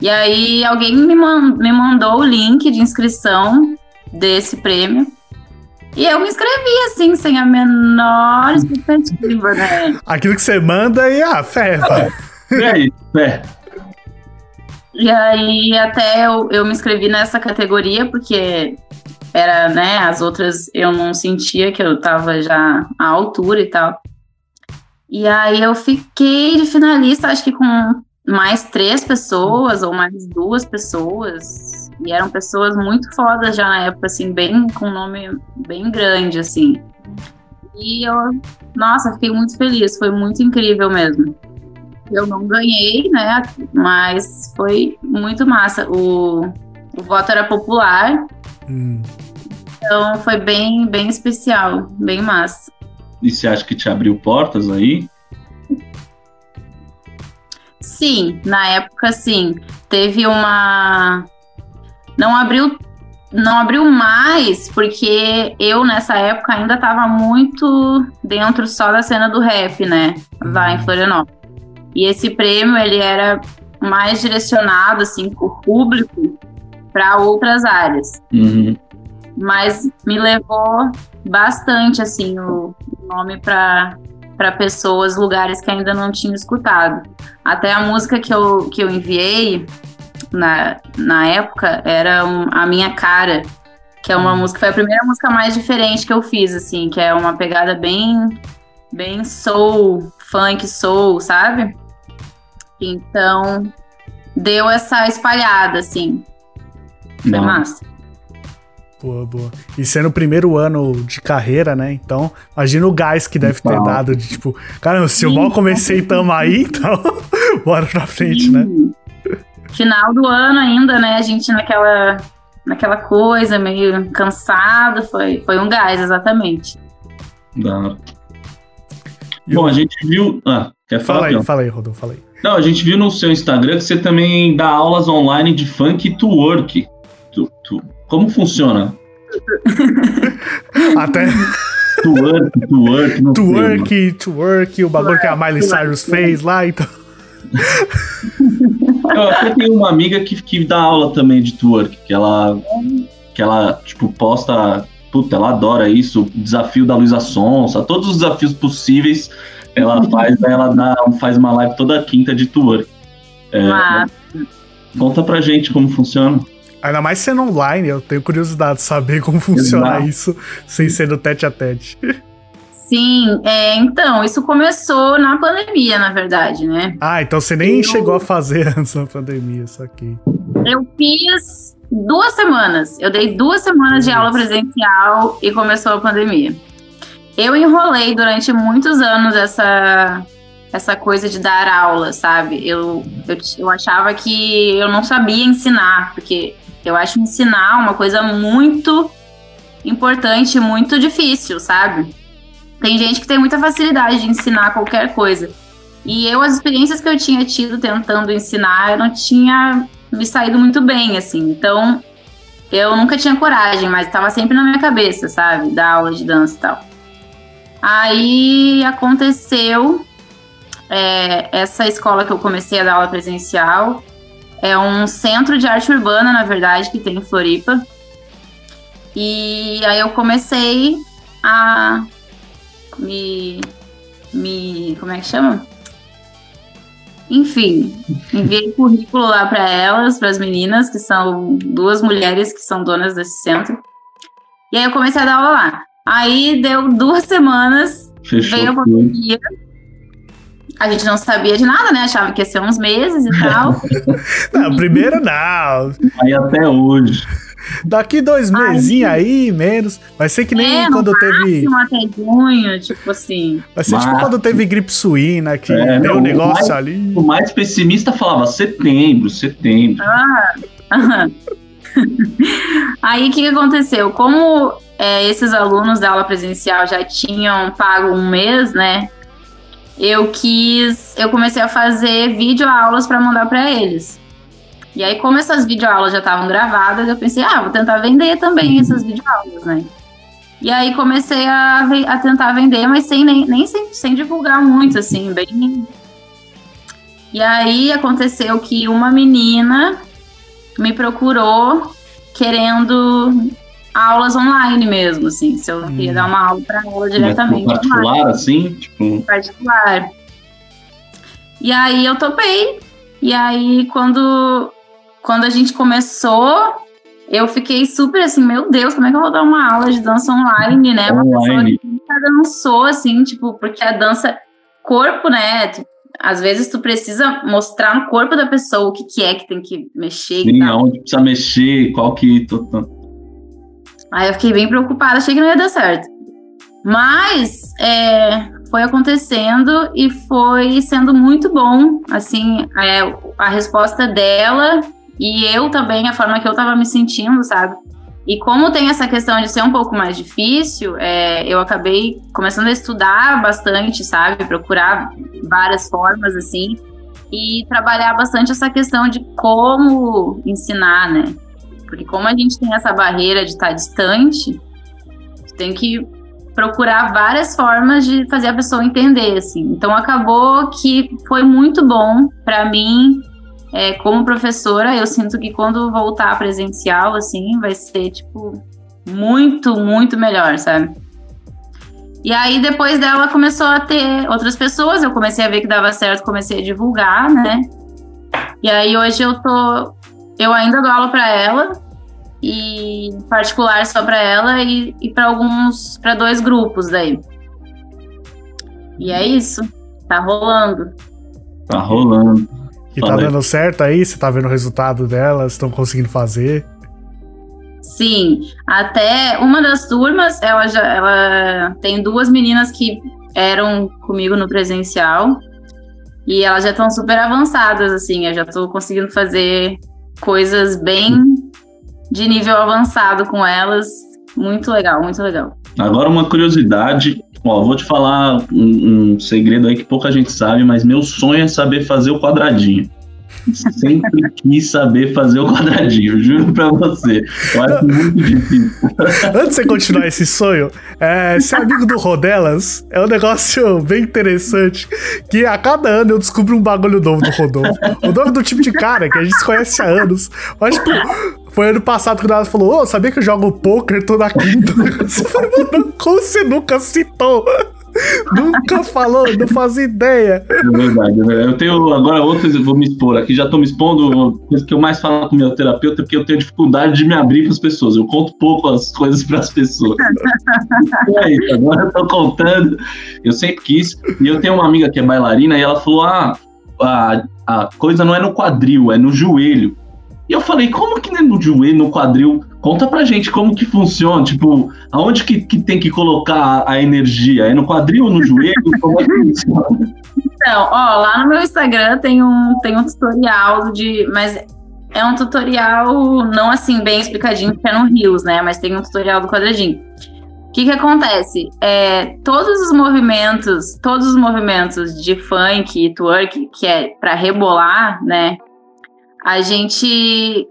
E aí alguém me, man, me mandou o link de inscrição desse prêmio. E eu me inscrevi, assim, sem a menor expectativa, né? Aquilo que você manda e a ah, fé, É isso, é. E aí até eu, eu me inscrevi nessa categoria, porque era, né, as outras eu não sentia que eu tava já à altura e tal. E aí eu fiquei de finalista, acho que com mais três pessoas ou mais duas pessoas. E eram pessoas muito fodas já na época, assim, bem com nome bem grande, assim. E eu, nossa, fiquei muito feliz, foi muito incrível mesmo. Eu não ganhei, né? Mas foi muito massa. O, o voto era popular. Hum. Então foi bem, bem especial, bem massa. E você acha que te abriu portas aí? Sim, na época sim. Teve uma. Não abriu. Não abriu mais, porque eu nessa época ainda estava muito dentro só da cena do rap, né? Lá em uhum. Florianópolis. E esse prêmio, ele era mais direcionado, assim, por público para outras áreas. Uhum. Mas me levou bastante, assim, o nome para para pessoas, lugares que ainda não tinham escutado. Até a música que eu, que eu enviei na, na época era um, A Minha Cara, que é uma hum. música, foi a primeira música mais diferente que eu fiz, assim, que é uma pegada bem, bem soul, funk soul, sabe? Então, deu essa espalhada, assim. Foi Não. massa. Boa, boa. E sendo o primeiro ano de carreira, né? Então, imagina o gás que deve ter dado de tipo, cara, se eu mal comecei, tamo aí, então bora pra frente, né? Sim. né? Final do ano ainda, né? A gente naquela, naquela coisa, meio cansado, foi, foi um gás, exatamente. Dá. Bom, a gente viu. Ah, quer falar? Fala aí, fala aí, Rodolfo, fala aí. Não, a gente viu no seu Instagram que você também dá aulas online de funk e twerk. Tu, tu, como funciona? Até. Twerk, twerk, não Twerk, sei, twerk, o bagulho que a Miley Cyrus fez lá, então. Eu até tenho uma amiga que, que dá aula também de twerk, que ela, que ela tipo, posta. Puta, ela adora isso, o desafio da Luísa Sonsa, todos os desafios possíveis ela faz, ela dá, faz uma live toda quinta de twerk. É, conta pra gente como funciona. Ainda mais sendo online, eu tenho curiosidade de saber como funciona Exato. isso sem ser do tete a tete. Sim, é, então, isso começou na pandemia, na verdade, né? Ah, então você nem eu... chegou a fazer antes da pandemia, isso aqui. Eu fiz duas semanas. Eu dei duas semanas de aula presencial e começou a pandemia. Eu enrolei durante muitos anos essa, essa coisa de dar aula, sabe? Eu, eu, eu achava que eu não sabia ensinar, porque eu acho ensinar uma coisa muito importante, muito difícil, sabe? Tem gente que tem muita facilidade de ensinar qualquer coisa. E eu, as experiências que eu tinha tido tentando ensinar, eu não tinha me saído muito bem, assim. Então, eu nunca tinha coragem, mas estava sempre na minha cabeça, sabe? Dar aula de dança e tal. Aí aconteceu é, essa escola que eu comecei a dar aula presencial. É um centro de arte urbana, na verdade, que tem em Floripa. E aí eu comecei a me. me como é que chama? Enfim, enviei currículo lá para elas, para as meninas, que são duas mulheres que são donas desse centro. E aí eu comecei a dar aula lá. Aí deu duas semanas, Fechou veio a pandemia. A gente não sabia de nada, né? Achava que ia ser uns meses e tal. não, primeiro não. Aí até hoje. Daqui dois meses aí, menos. Vai ser que nem é, quando teve. até junho, tipo assim. Vai ser tipo quando teve gripe suína, que é, deu um negócio mais, ali. O mais pessimista falava setembro, setembro. Ah, aí o que, que aconteceu? Como é, esses alunos da aula presencial já tinham pago um mês, né? eu quis, eu comecei a fazer videoaulas para mandar para eles. E aí, como essas videoaulas já estavam gravadas, eu pensei, ah, vou tentar vender também essas videoaulas, né? E aí comecei a, a tentar vender, mas sem nem, nem sem, sem divulgar muito, assim, bem. E aí aconteceu que uma menina me procurou querendo aulas online mesmo, assim, se eu hum. ia dar uma aula para ela diretamente. particular, online. assim? Tipo... Particular. E aí eu topei. E aí, quando, quando a gente começou, eu fiquei super assim, meu Deus, como é que eu vou dar uma aula de dança online, né? Uma online. pessoa que nunca dançou, assim, tipo, porque a dança, corpo, né? Tipo, às vezes tu precisa mostrar no corpo da pessoa o que, que é que tem que mexer. Sim, aonde precisa mexer, qual que. Aí eu fiquei bem preocupada, achei que não ia dar certo. Mas é, foi acontecendo e foi sendo muito bom, assim, é, a resposta dela e eu também, a forma que eu tava me sentindo, sabe? E como tem essa questão de ser um pouco mais difícil, é, eu acabei começando a estudar bastante, sabe? Procurar várias formas, assim, e trabalhar bastante essa questão de como ensinar, né? Porque como a gente tem essa barreira de estar distante, tem que procurar várias formas de fazer a pessoa entender, assim. Então acabou que foi muito bom para mim é, como professora, eu sinto que quando voltar presencial, assim, vai ser, tipo, muito, muito melhor, sabe? E aí, depois dela, começou a ter outras pessoas, eu comecei a ver que dava certo, comecei a divulgar, né? E aí, hoje eu tô. Eu ainda dou aula para ela, e particular só para ela, e, e para alguns. para dois grupos daí. E é isso. Tá rolando. Tá rolando. E tá dando certo aí? Você tá vendo o resultado delas? Estão conseguindo fazer? Sim, até uma das turmas, ela já ela tem duas meninas que eram comigo no presencial e elas já estão super avançadas, assim, eu já tô conseguindo fazer coisas bem de nível avançado com elas. Muito legal, muito legal. Agora uma curiosidade, Ó, vou te falar um, um, segredo aí que pouca gente sabe, mas meu sonho é saber fazer o quadradinho. Sempre quis saber fazer o quadradinho, juro pra você. Eu acho muito difícil. Antes de você continuar esse sonho, é, ser amigo do Rodelas é um negócio bem interessante. Que a cada ano eu descubro um bagulho novo do Rodolfo. O nome do tipo de cara que a gente conhece há anos. Mas, tipo, foi ano passado que o falou: Ô, oh, sabia que eu jogo poker toda quinta? Você falou, mano, como você nunca citou? Nunca falou, não faz ideia. É verdade, é verdade. Eu tenho agora outras, eu vou me expor aqui, já tô me expondo. A coisa que eu mais falo com meu terapeuta é porque eu tenho dificuldade de me abrir para as pessoas. Eu conto pouco as coisas para as pessoas. é isso, agora eu tô contando. Eu sempre quis. E eu tenho uma amiga que é bailarina e ela falou: ah, a, a coisa não é no quadril, é no joelho. E eu falei, como que no joelho, no quadril? Conta pra gente como que funciona, tipo, aonde que, que tem que colocar a energia? É no quadril ou no joelho? como é que funciona? Então, ó, lá no meu Instagram tem um, tem um tutorial de. Mas é um tutorial não assim, bem explicadinho, porque é no Rios, né? Mas tem um tutorial do quadradinho. O que que acontece? É, todos os movimentos, todos os movimentos de funk e twerk, que é para rebolar, né? A gente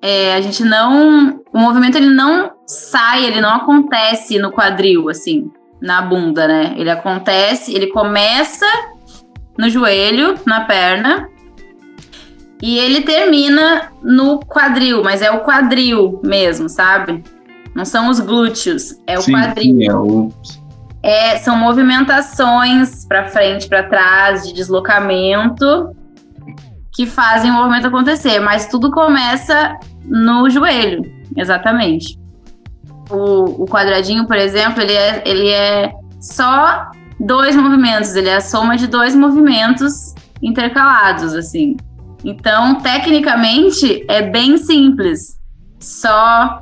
é, a gente não o movimento ele não sai, ele não acontece no quadril assim, na bunda, né? Ele acontece, ele começa no joelho, na perna, e ele termina no quadril, mas é o quadril mesmo, sabe? Não são os glúteos, é o sim, quadril. Sim, é o... É, são movimentações para frente, para trás, de deslocamento que fazem o movimento acontecer, mas tudo começa no joelho, exatamente. O, o quadradinho, por exemplo, ele é, ele é só dois movimentos, ele é a soma de dois movimentos intercalados, assim. Então, tecnicamente, é bem simples. Só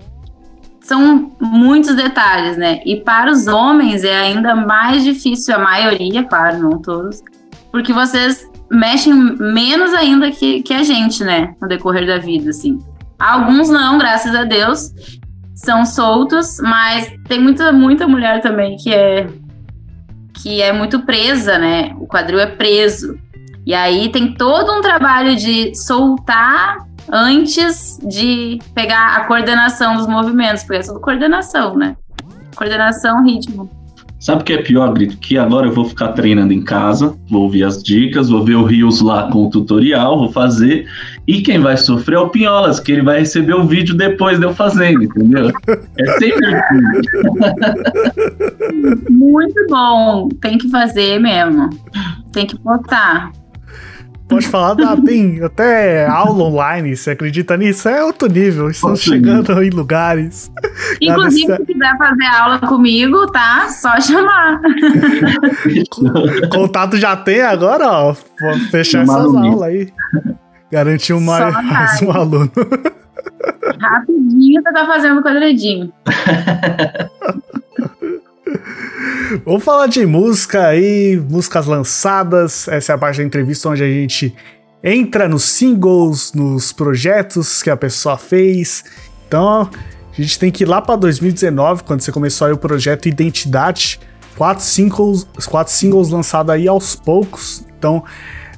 são muitos detalhes, né? E para os homens é ainda mais difícil, a maioria, claro, não todos, porque vocês mexem menos ainda que, que a gente, né? No decorrer da vida, assim. Alguns não, graças a Deus, são soltos, mas tem muita, muita mulher também que é que é muito presa, né? O quadril é preso. E aí tem todo um trabalho de soltar antes de pegar a coordenação dos movimentos, porque é tudo coordenação, né? Coordenação, ritmo. Sabe o que é pior, Grito? Que agora eu vou ficar treinando em casa, vou ouvir as dicas, vou ver o Rios lá com o tutorial, vou fazer. E quem vai sofrer é o Pinholas, que ele vai receber o vídeo depois de eu fazendo, entendeu? É sempre assim. Muito bom. Tem que fazer mesmo. Tem que botar. Pode falar, ah, tem até aula online, você acredita nisso? É outro nível, estão chegando em lugares. Inclusive, se quiser fazer aula comigo, tá? Só chamar. Contato já tem agora, ó. Vou fechar essas aulas aí. Garantir mais, mais um aluno. Rapidinho você tá fazendo quadradinho. Vamos falar de música aí, músicas lançadas. Essa é a parte da entrevista onde a gente entra nos singles, nos projetos que a pessoa fez. Então, a gente tem que ir lá para 2019, quando você começou aí o projeto Identidade. Quatro singles, quatro singles lançados aí aos poucos. Então,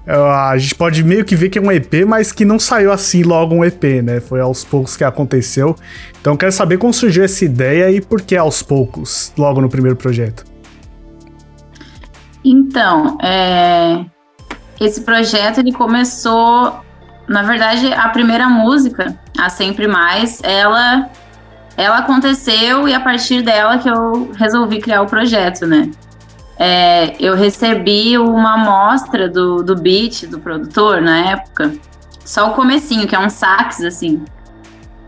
a gente pode meio que ver que é um EP, mas que não saiu assim logo um EP, né? Foi aos poucos que aconteceu. Então, quero saber como surgiu essa ideia e por que aos poucos, logo no primeiro projeto. Então, é... esse projeto ele começou, na verdade, a primeira música, a Sempre Mais, ela ela aconteceu e a partir dela que eu resolvi criar o projeto, né? É, eu recebi uma amostra do, do beat do produtor na época, só o comecinho, que é um sax, assim.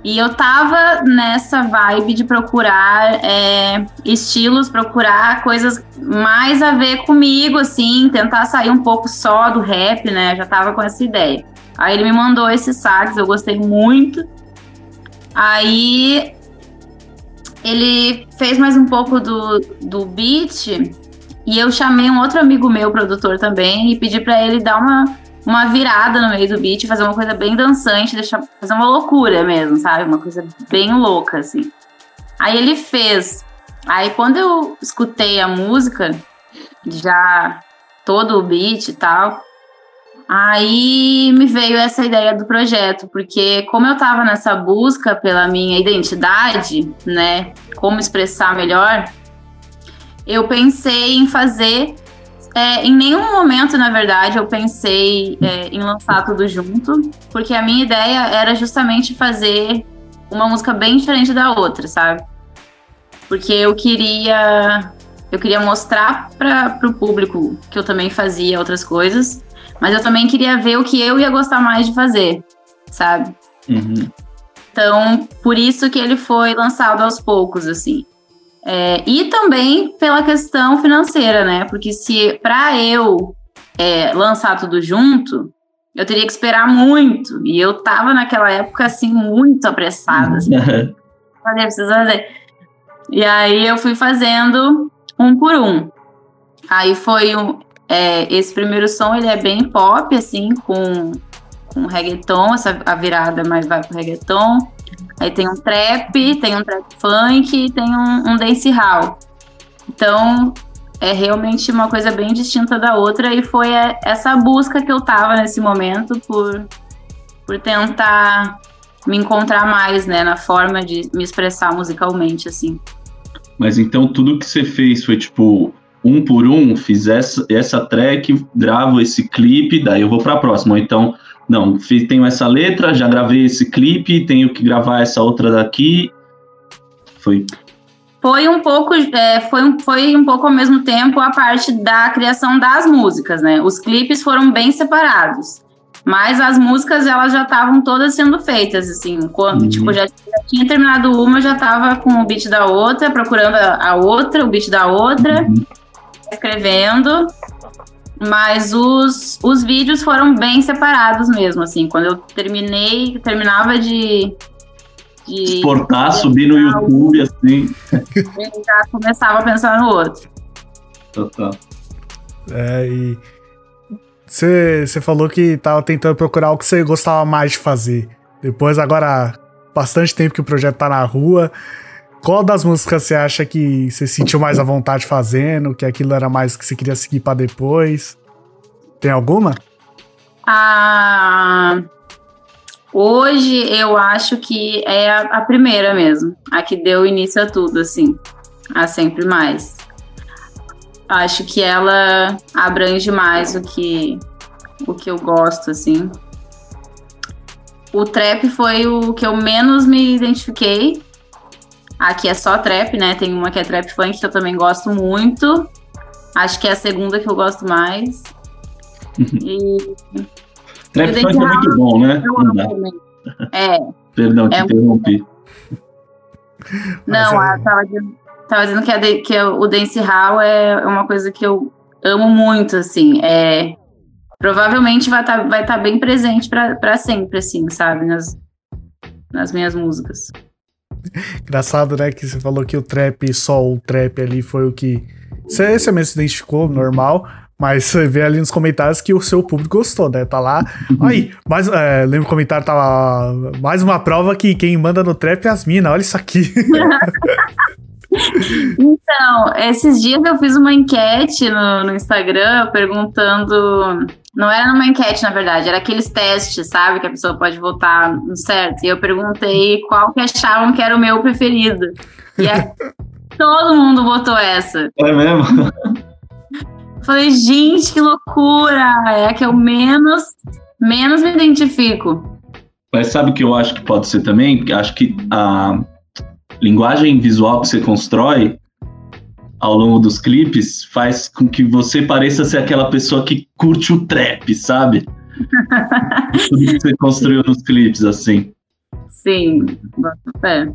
E eu tava nessa vibe de procurar é, estilos, procurar coisas mais a ver comigo, assim, tentar sair um pouco só do rap, né? Já tava com essa ideia. Aí ele me mandou esse sax, eu gostei muito. Aí ele fez mais um pouco do, do beat e eu chamei um outro amigo meu, produtor também, e pedi para ele dar uma uma virada no meio do beat, fazer uma coisa bem dançante, deixar, fazer uma loucura mesmo, sabe? Uma coisa bem louca, assim. Aí ele fez. Aí quando eu escutei a música, já todo o beat e tal, aí me veio essa ideia do projeto, porque como eu tava nessa busca pela minha identidade, né, como expressar melhor, eu pensei em fazer é, em nenhum momento, na verdade, eu pensei é, em lançar tudo junto, porque a minha ideia era justamente fazer uma música bem diferente da outra, sabe? Porque eu queria eu queria mostrar para o público que eu também fazia outras coisas, mas eu também queria ver o que eu ia gostar mais de fazer, sabe? Uhum. Então, por isso que ele foi lançado aos poucos, assim. É, e também pela questão financeira, né? Porque se para eu é, lançar tudo junto, eu teria que esperar muito. E eu tava naquela época, assim, muito apressada. Assim. Falei, preciso fazer. E aí eu fui fazendo um por um. Aí foi um, é, esse primeiro som, ele é bem pop, assim, com, com reggaeton, essa, a virada mais vai pro reggaeton. Aí tem um trap, tem um trap funk, tem um, um dance hall. Então, é realmente uma coisa bem distinta da outra e foi essa busca que eu tava nesse momento por, por tentar me encontrar mais, né, na forma de me expressar musicalmente, assim. Mas então tudo que você fez foi tipo um por um, fiz essa, essa track, gravo esse clipe, daí eu vou para a próxima. Ou então não, fiz, tenho essa letra, já gravei esse clipe, tenho que gravar essa outra daqui. Foi. Foi um pouco, é, foi, um, foi um pouco ao mesmo tempo a parte da criação das músicas, né? Os clipes foram bem separados. Mas as músicas, elas já estavam todas sendo feitas, assim. Quando, uhum. Tipo, já, já, tinha terminado uma, já estava com o beat da outra, procurando a, a outra, o beat da outra, uhum. escrevendo. Mas os, os vídeos foram bem separados mesmo, assim. Quando eu terminei, terminava de. de Exportar, de subir no YouTube, assim. Eu já começava a pensar no outro. Total. É, e. Você falou que tava tentando procurar o que você gostava mais de fazer. Depois, agora, bastante tempo que o projeto tá na rua. Qual das músicas você acha que você sentiu mais à vontade fazendo? Que aquilo era mais que você queria seguir para depois? Tem alguma? Ah, hoje eu acho que é a, a primeira mesmo. A que deu início a tudo, assim. A sempre mais. Acho que ela abrange mais o que, o que eu gosto, assim. O trap foi o que eu menos me identifiquei. Aqui é só trap, né? Tem uma que é trap funk que eu também gosto muito. Acho que é a segunda que eu gosto mais. e... Trap funk é muito bom, né? É. Perdão, te é interrompi. Não, é... tava, dizendo, tava dizendo que, a, que o dance hall é uma coisa que eu amo muito, assim. É, provavelmente vai estar tá, vai tá bem presente para sempre, assim, sabe? Nas, nas minhas músicas. Engraçado, né? Que você falou que o trap, só o trap ali foi o que. Você, você mesmo se identificou, normal. Mas você vê ali nos comentários que o seu público gostou, né? Tá lá. Aí, mais, é, lembro o comentário, tá lá. Mais uma prova que quem manda no trap é as minas, olha isso aqui. então, esses dias eu fiz uma enquete no, no Instagram perguntando não era uma enquete, na verdade, era aqueles testes, sabe? Que a pessoa pode votar no certo. E eu perguntei qual que achavam que era o meu preferido. E é, todo mundo votou essa. É mesmo? Falei, gente, que loucura! É a que eu menos, menos me identifico. Mas sabe o que eu acho que pode ser também? Acho que a linguagem visual que você constrói ao longo dos clipes faz com que você pareça ser aquela pessoa que curte o trap, sabe? Tudo que você construiu nos clipes, assim. Sim, é.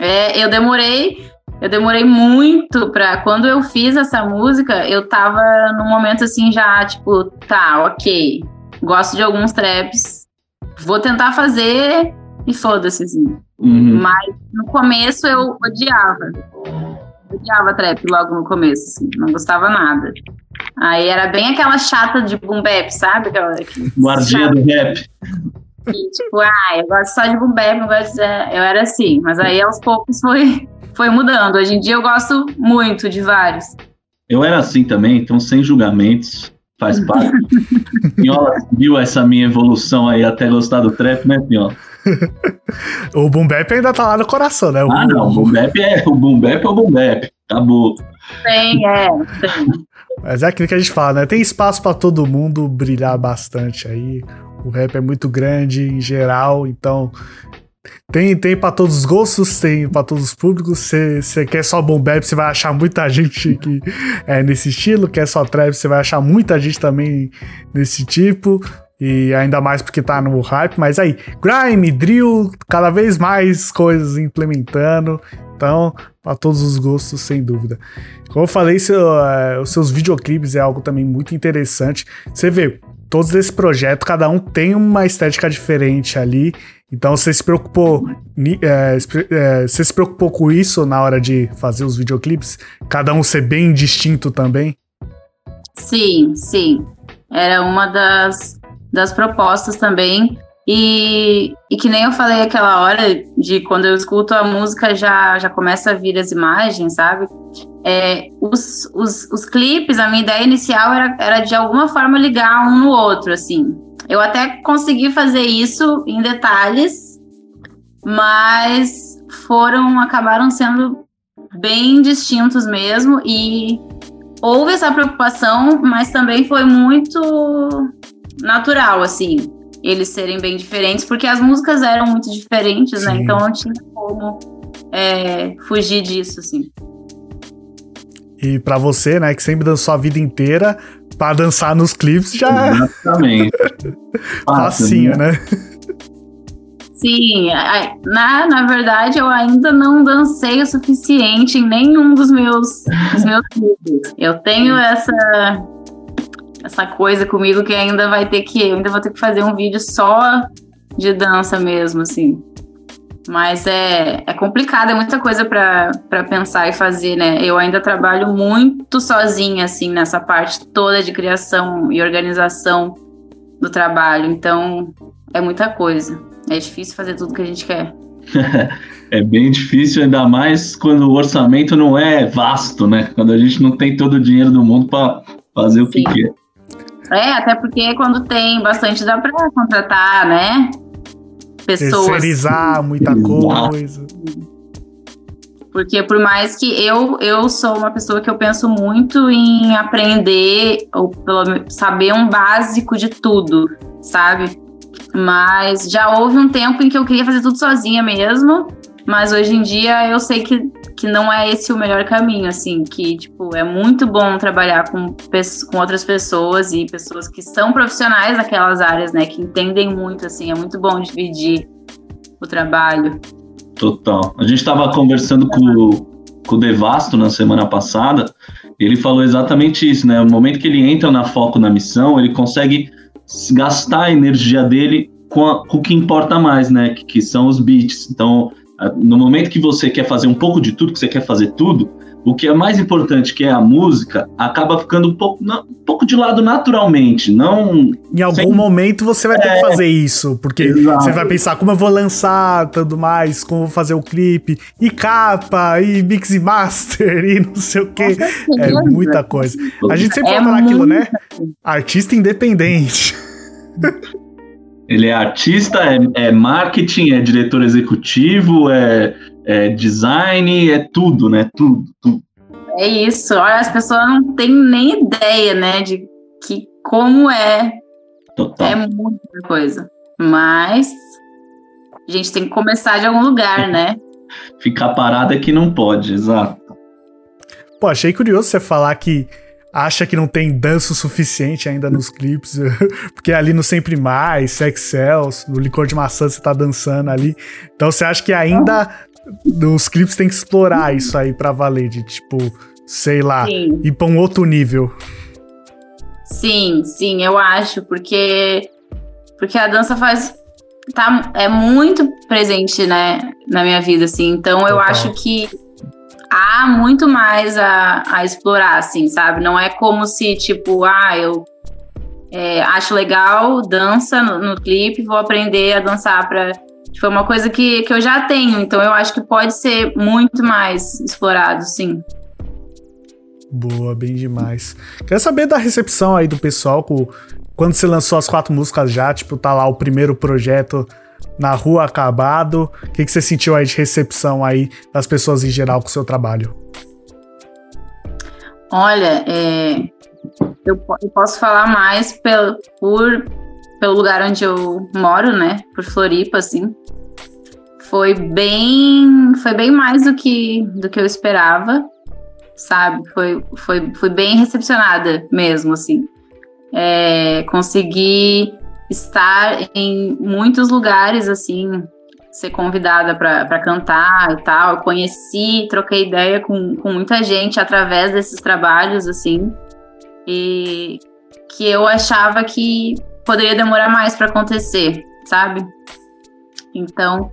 é. Eu demorei, eu demorei muito pra. Quando eu fiz essa música, eu tava num momento assim já, tipo, tá, ok. Gosto de alguns traps. Vou tentar fazer e foda-se, assim. Uhum. Mas no começo eu odiava odiava trap logo no começo, assim, não gostava nada. Aí era bem aquela chata de boom bap, sabe? Aquela, Guardia do rap. Tipo, ah, eu gosto só de boom bap, não gosto de... Eu era assim, mas aí aos poucos foi, foi mudando. Hoje em dia eu gosto muito de vários. Eu era assim também, então sem julgamentos, faz parte. Pinhola viu essa minha evolução aí até gostar do trap, né, Pinhola? o Boom Bap ainda tá lá no coração, né? O ah, não, o Boom Bap é o Boom Bap é o Boom Bap. Acabou. Tem, é, tem. Mas é aquilo que a gente fala, né? Tem espaço para todo mundo brilhar bastante aí. O rap é muito grande em geral, então tem, tem para todos os gostos, tem para todos os públicos. Você quer só boom bap, você vai achar muita gente que é nesse estilo. Quer só trap, você vai achar muita gente também nesse tipo. E ainda mais porque tá no hype, mas aí, grime, drill, cada vez mais coisas implementando. Então, para todos os gostos, sem dúvida. Como eu falei, seu, é, os seus videoclipes é algo também muito interessante. Você vê, todos esse projeto, cada um tem uma estética diferente ali. Então você se preocupou, é, é, você se preocupou com isso na hora de fazer os videoclipes? Cada um ser bem distinto também? Sim, sim. Era uma das das propostas também. E, e que nem eu falei aquela hora de quando eu escuto a música já, já começa a vir as imagens, sabe? É, os, os, os clipes, a minha ideia inicial era, era de alguma forma ligar um no outro, assim. Eu até consegui fazer isso em detalhes, mas foram, acabaram sendo bem distintos mesmo e houve essa preocupação, mas também foi muito natural, assim, eles serem bem diferentes, porque as músicas eram muito diferentes, né? Sim. né? Então não tinha como é, fugir disso, assim. E para você, né, que sempre dançou a vida inteira, para dançar nos clipes já. Exatamente. Facinho, né? Sim, na, na verdade eu ainda não dancei o suficiente em nenhum dos meus, dos meus clipes. Eu tenho essa essa coisa comigo que ainda vai ter que. Eu ainda vou ter que fazer um vídeo só de dança mesmo, assim. Mas é, é complicado, é muita coisa para pensar e fazer, né? Eu ainda trabalho muito sozinha, assim, nessa parte toda de criação e organização do trabalho. Então, é muita coisa. É difícil fazer tudo que a gente quer. é bem difícil, ainda mais quando o orçamento não é vasto, né? Quando a gente não tem todo o dinheiro do mundo para fazer o que Sim. quer. É, até porque quando tem bastante dá pra contratar, né? Pessoas. Terceirizar muita coisa. Porque por mais que eu, eu sou uma pessoa que eu penso muito em aprender, ou pelo menos saber um básico de tudo, sabe? Mas já houve um tempo em que eu queria fazer tudo sozinha mesmo, mas hoje em dia eu sei que, que não é esse o melhor caminho, assim, que, tipo, é muito bom trabalhar com, com outras pessoas e pessoas que são profissionais naquelas áreas, né, que entendem muito, assim, é muito bom dividir o trabalho. Total. A gente estava conversando com, o- com o Devasto na semana passada, ele falou exatamente isso, né? No momento que ele entra na foco na missão, ele consegue gastar a energia dele com, a- com o que importa mais, né? Que, que são os beats. Então, no momento que você quer fazer um pouco de tudo, que você quer fazer tudo, o que é mais importante, que é a música, acaba ficando um pouco, um pouco de lado naturalmente, não Em algum Sim. momento você vai ter que fazer isso, porque Exato. você vai pensar como eu vou lançar tudo mais, como eu vou fazer o clipe, e capa, e mix e master, e não sei o que. É muita coisa. A gente sempre É fala naquilo, né? Artista independente. Ele é artista, é, é marketing, é diretor executivo, é, é design, é tudo, né? Tudo, tudo. É isso. Olha, as pessoas não têm nem ideia, né, de que como é. Total. É muita coisa. Mas a gente tem que começar de algum lugar, né? Ficar parado é que não pode, exato. Pô, achei curioso você falar que acha que não tem dança o suficiente ainda nos clipes, porque ali no Sempre Mais, Sex Cells, no Licor de Maçã você tá dançando ali. Então você acha que ainda nos clipes tem que explorar isso aí pra valer, de tipo, sei lá, Sim. ir pra um outro nível. Sim, sim, eu acho, porque porque a dança faz tá é muito presente, né, na minha vida assim. Então eu Total. acho que há muito mais a, a explorar, assim, sabe? Não é como se tipo, ah, eu é, acho legal dança no, no clipe, vou aprender a dançar para foi uma coisa que, que eu já tenho, então eu acho que pode ser muito mais explorado, sim. Boa, bem demais. Quero saber da recepção aí do pessoal, com- quando você lançou as quatro músicas já, tipo, tá lá o primeiro projeto na rua acabado. O que, que você sentiu aí de recepção aí das pessoas em geral com o seu trabalho? Olha, é, eu, eu posso falar mais pelo, por, pelo lugar onde eu moro, né? Por Floripa, assim. Foi bem, foi bem mais do que, do que eu esperava, sabe? Foi, foi, fui bem recepcionada mesmo, assim. É, consegui estar em muitos lugares, assim, ser convidada para cantar e tal. Eu conheci, troquei ideia com, com muita gente através desses trabalhos, assim, e que eu achava que poderia demorar mais para acontecer, sabe? Então,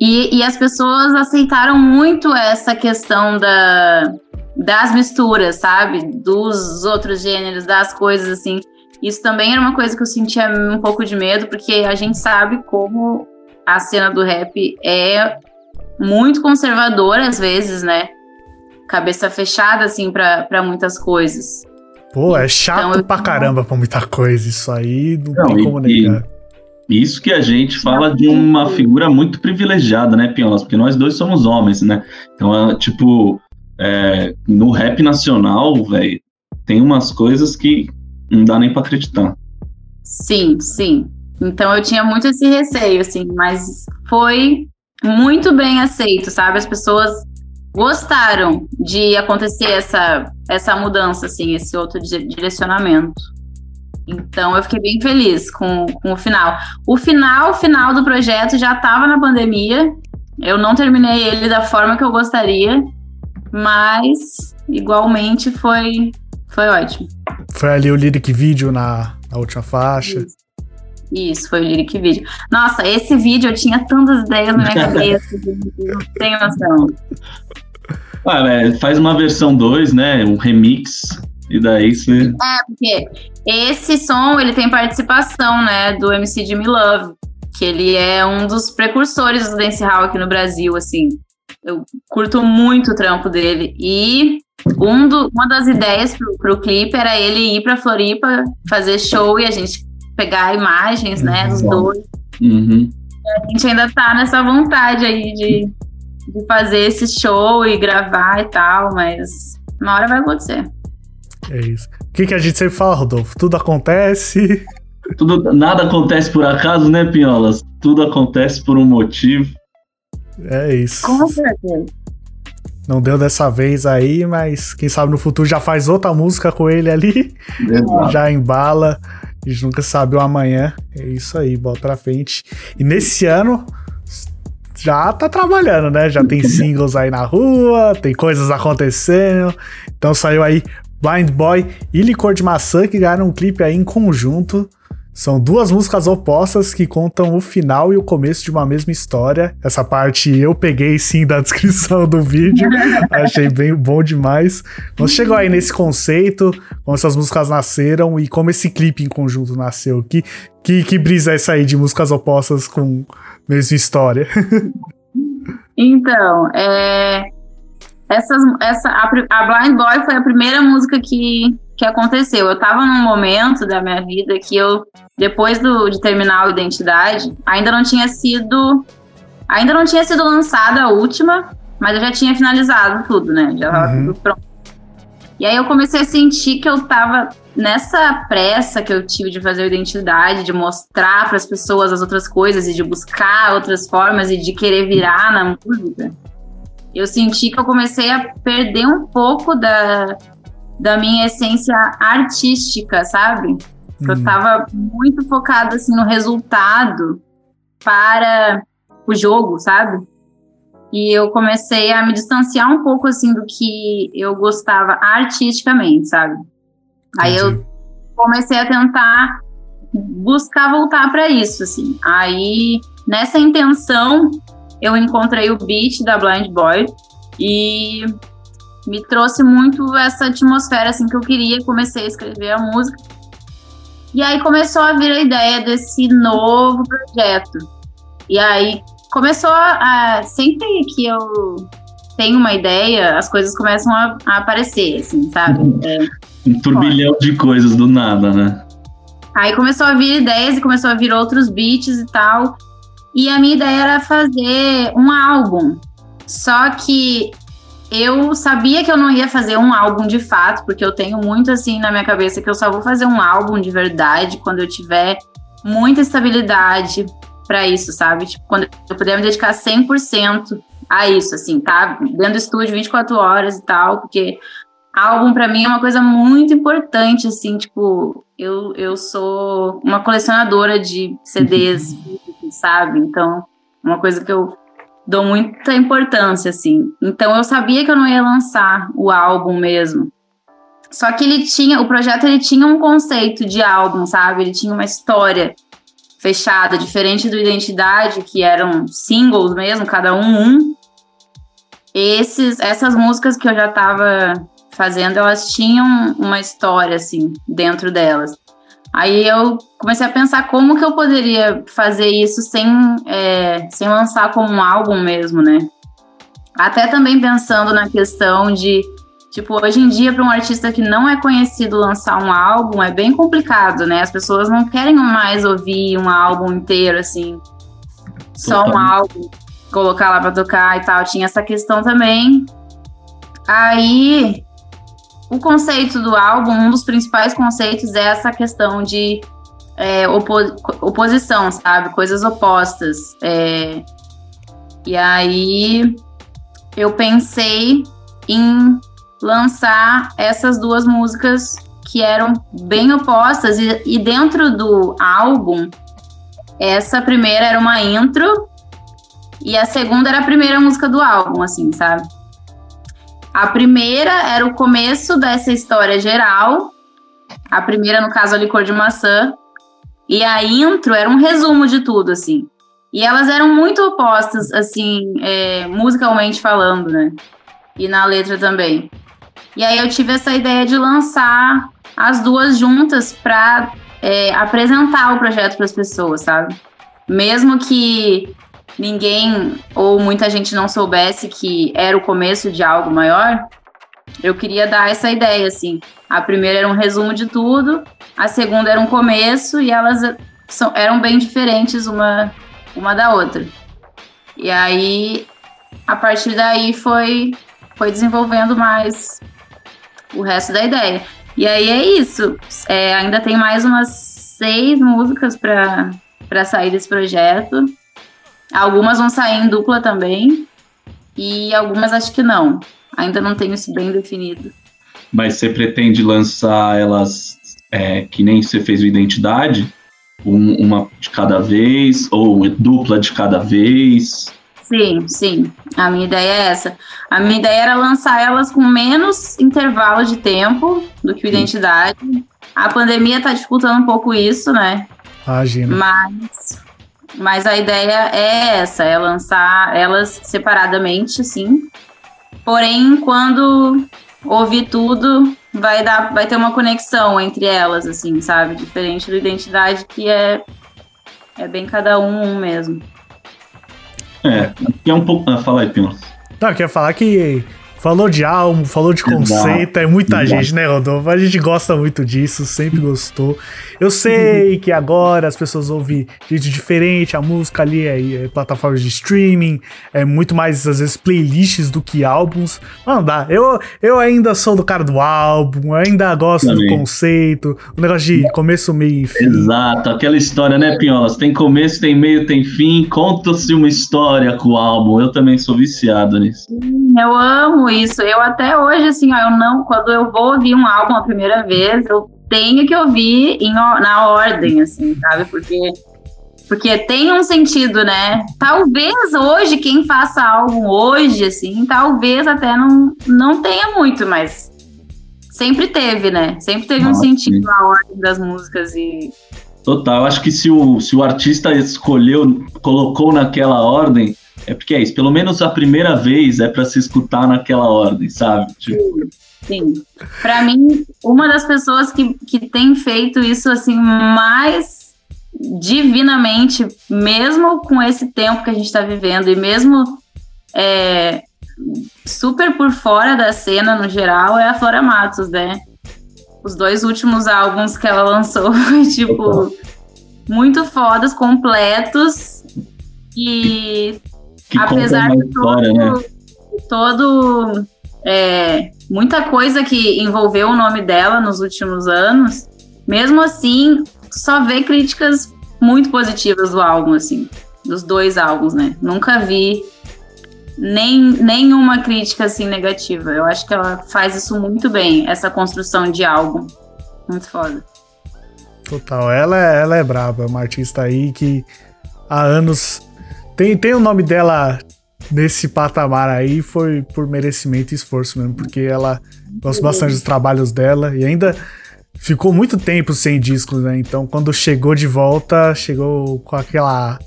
e, e as pessoas aceitaram muito essa questão da, das misturas, sabe? Dos outros gêneros, das coisas, assim. Isso também era uma coisa que eu sentia um pouco de medo, porque a gente sabe como a cena do rap é muito conservadora às vezes, né? Cabeça fechada, assim, para muitas coisas. Pô, é chato Então, eu- pra caramba pra muita coisa. Isso aí não, Não, tem e- como negar. Isso que a gente fala de uma figura muito privilegiada, né, Piolas? Porque nós dois somos homens, né? Então, é, tipo, é, no rap nacional, velho, tem umas coisas que não dá nem pra acreditar. Sim, sim. Então eu tinha muito esse receio, assim, mas foi muito bem aceito, sabe? As pessoas gostaram de acontecer essa, essa mudança, assim, esse outro di- direcionamento. Então eu fiquei bem feliz com, com o final. O final, final do projeto já estava na pandemia. Eu não terminei ele da forma que eu gostaria, mas igualmente foi, foi ótimo. Foi ali o lyric vídeo na, na última faixa. Isso, foi o Lyric Video. Nossa, esse vídeo eu tinha tantas ideias na minha cabeça, não tenho noção. Ah, é, faz uma versão 2, né? Um remix, e daí você. É, porque esse som, ele tem participação, né, do MC Jimmy Love. que ele é um dos precursores do dancehall aqui no Brasil, assim. Eu curto muito o trampo dele. E um do, uma das ideias pro, pro clipe era ele ir pra Floripa fazer show e a gente pegar imagens, né, dos Uhum. dois. Uhum. A gente ainda tá nessa vontade aí de, de fazer esse show e gravar e tal, mas uma hora vai acontecer. É isso. O que, que a gente sempre fala, Rodolfo? Tudo acontece. Tudo, nada acontece por acaso, né, Pinholas? Tudo acontece por um motivo. É isso. Com certeza. Não deu dessa vez aí, mas quem sabe no futuro já faz outra música com ele ali, Exato. já embala. A gente nunca sabe o amanhã. É isso aí, bota pra frente. E nesse ano já tá trabalhando, né? Já tem singles aí na rua, tem coisas acontecendo. Então saiu aí Blind Boy e Licor de Maçã que ganharam um clipe aí em conjunto. São duas músicas opostas que contam o final e o começo de uma mesma história. Essa parte eu peguei sim da descrição do vídeo. Achei bem bom demais. Você chegou aí nesse conceito, como essas músicas nasceram e como esse clipe em conjunto nasceu. Que, que, que brisa é essa aí de músicas opostas com mesma história? Então, é, essas, essa, a, a Blind Boy foi a primeira música que, que aconteceu. Eu tava num momento da minha vida que eu, depois do, de terminar a identidade, ainda não tinha sido. Ainda não tinha sido lançada a última, mas eu já tinha finalizado tudo, né? Já tava Uhum. tudo pronto. E aí eu comecei a sentir que eu tava nessa pressa que eu tive de fazer a identidade, de mostrar para as pessoas as outras coisas e de buscar outras formas e de querer virar na música. Eu senti que eu comecei a perder um pouco da, da minha essência artística, sabe? Eu Hum, tava muito focada assim no resultado para o jogo, sabe? E eu comecei a me distanciar um pouco assim do que eu gostava artisticamente, sabe? Aí eu entendi. comecei a tentar buscar voltar para isso, assim. Aí nessa intenção eu encontrei o beat da Blind Boy e me trouxe muito essa atmosfera assim que eu queria. Comecei a escrever a música e aí começou a vir a ideia desse novo projeto. E aí começou a sempre que eu tenho uma ideia, as coisas começam a, a aparecer, assim, sabe? É, Um turbilhão de coisas do nada, né? Aí começou a vir ideias e começou a vir outros beats e tal. E a minha ideia era fazer um álbum. Só que eu sabia que eu não ia fazer um álbum de fato, porque eu tenho muito assim na minha cabeça que eu só vou fazer um álbum de verdade quando eu tiver muita estabilidade pra isso, sabe? Tipo, quando eu puder me dedicar 100% a isso, assim, tá? Dentro do estúdio 24 horas e tal, porque álbum pra mim é uma coisa muito importante, assim, tipo, eu, eu sou uma colecionadora de CDs, sabe? Então, uma coisa que eu dou muita importância, assim. Então, eu sabia que eu não ia lançar o álbum mesmo. Só que ele tinha, o projeto ele tinha um conceito de álbum, sabe? Ele tinha uma história fechada, diferente do Identidade, que eram singles mesmo, cada um um. Esses, essas músicas que eu já tava fazendo, elas tinham uma história, assim, dentro delas. Aí eu comecei a pensar como que eu poderia fazer isso sem, é, sem lançar como um álbum mesmo, né? Até também pensando na questão de, tipo, hoje em dia, para um artista que não é conhecido lançar um álbum, é bem complicado, né? As pessoas não querem mais ouvir um álbum inteiro, assim, só um álbum, colocar lá para tocar e tal. Tinha essa questão também. Aí, o conceito do álbum, um dos principais conceitos é essa questão de é, opo- oposição, sabe? Coisas opostas. É, e aí eu pensei em lançar essas duas músicas que eram bem opostas, e, e dentro do álbum, essa primeira era uma intro e a segunda era a primeira música do álbum, assim, sabe? A primeira era o começo dessa história geral. A primeira, no caso, a licor de maçã. E a intro era um resumo de tudo, assim. E elas eram muito opostas, assim, é, musicalmente falando, né? E na letra também. E aí eu tive essa ideia de lançar as duas juntas pra é, apresentar o projeto para as pessoas, sabe? mesmo que ninguém ou muita gente não soubesse que era o começo de algo maior, eu queria dar essa ideia, assim. A primeira era um resumo de tudo, a segunda era um começo e elas são, eram bem diferentes uma, uma da outra. E aí, a partir daí, foi, foi desenvolvendo mais o resto da ideia. E aí é isso. É, ainda tem mais umas seis músicas para sair desse projeto. Algumas vão sair em dupla também. E algumas acho que não. Ainda não tenho isso bem definido. Mas você pretende lançar elas é, que nem você fez o Identidade? Um, uma de cada vez? Ou dupla de cada vez? Sim, sim. A minha ideia é essa. A minha ideia era lançar elas com menos intervalo de tempo do que o Identidade. A pandemia está dificultando um pouco isso, né? Imagina. Mas, mas a ideia é essa, é lançar elas separadamente, sim. Porém, quando ouvir tudo, vai dar, vai ter uma conexão entre elas, assim, sabe? Diferente do Identidade, que é, é bem cada um, um mesmo. É, é um pouco. Ah, fala aí, Pino. Não, eu queria falar que falou de álbum, falou de conceito, é muita gente, né, Rodolfo? A gente gosta muito disso, sempre gostou. Eu sei que agora as pessoas ouvem jeito diferente, a música ali é, é plataformas de streaming, é muito mais, às vezes, playlists do que álbuns. Mas não dá. Eu, eu ainda sou do cara do álbum, ainda gosto Também. do conceito, o negócio de começo, meio e fim. Exato, aquela história, né, Pinholas? Tem começo, tem meio, tem fim, conta-se uma história com o álbum. Eu também sou viciado nisso. Eu amo isso. Eu até hoje, assim, ó, eu não, quando eu vou ouvir um álbum a primeira vez, eu tenho que ouvir em, na ordem, assim, sabe? Porque porque tem um sentido, né? Talvez hoje, quem faça algo hoje, assim, talvez até não, não tenha muito, mas sempre teve, né? Sempre teve Nossa, um sentido sim. a ordem das músicas e. Total, acho que se o, se o artista escolheu, colocou naquela ordem, é porque é isso, pelo menos a primeira vez é para se escutar naquela ordem, sabe? Tipo, Sim. Para mim, uma das pessoas que, que tem feito isso assim mais divinamente, mesmo com esse tempo que a gente está vivendo e mesmo é, super por fora da cena no geral, é a Flora Matos, né? Os dois últimos álbuns que ela lançou foi tipo muito fodas, completos e que apesar de todo, história, né? todo é, muita coisa que envolveu o nome dela nos últimos anos, mesmo assim, só vê críticas muito positivas do álbum, assim, dos dois álbuns, né? Nunca vi nem, nenhuma crítica assim negativa. Eu acho que ela faz isso muito bem, essa construção de álbum. Muito foda. Total, ela, é, ela é braba, uma artista aí que há anos tem, tem o nome dela nesse patamar aí foi por merecimento e esforço mesmo, porque ela gosta bastante dos trabalhos dela e ainda ficou muito tempo sem discos, né? Então quando chegou de volta, chegou com aquela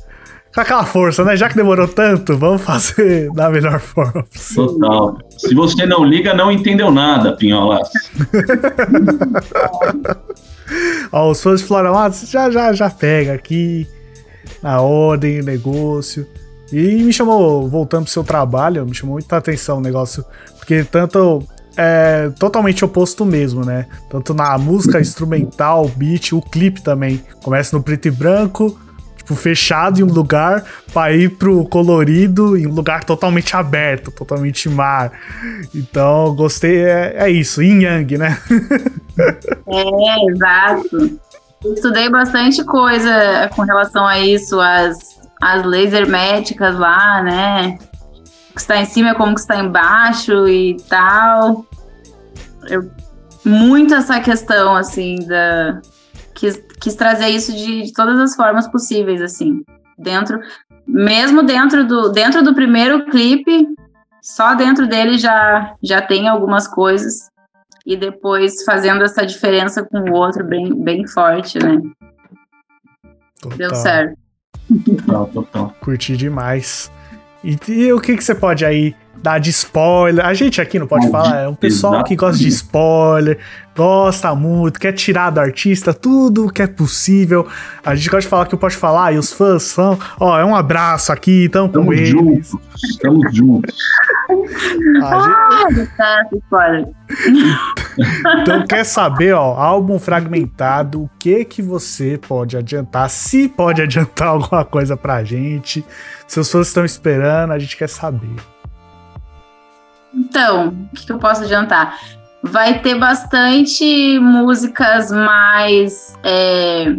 com aquela força, né? Já que demorou tanto, vamos fazer da melhor forma possível. Total. Se você não liga, não entendeu nada, Pinholas. Ó, os fãs de Flora Matos já, já, já pega aqui na ordem, negócio. E me chamou, voltando pro seu trabalho, me chamou muita atenção o negócio, porque tanto é totalmente oposto mesmo, né? Tanto na música instrumental, beat, o clipe também. Começa no preto e branco, tipo, fechado em um lugar, pra ir pro colorido em um lugar totalmente aberto, totalmente mar. Então, gostei, é, é isso, yin yang, né? é, exato. Estudei bastante coisa com relação a isso, as as leis herméticas lá, né? O que está em cima é como que está embaixo e tal. Eu, muito essa questão, assim, da. Quis, quis trazer isso de, de todas as formas possíveis, assim. Dentro. Mesmo dentro do, dentro do primeiro clipe, só dentro dele já, já tem algumas coisas. E depois fazendo essa diferença com o outro bem, bem forte, né? Total. Deu certo. Total, total. Curti demais. E, e o que, que você pode aí dar de spoiler? A gente aqui não pode falar, é um pessoal que gosta de spoiler, gosta muito, quer tirar do artista tudo que é possível. A gente gosta de falar que eu posso falar e os fãs são. Ó, é um abraço aqui, então com Tamo eles. juntos. Estamos juntos. A gente- Ah, spoiler. Então quer saber, ó, álbum fragmentado, o que que você pode adiantar, se pode adiantar alguma coisa pra gente. Seus fãs estão esperando, a gente quer saber. Então, o que, que eu posso adiantar? Vai ter bastante músicas mais, é,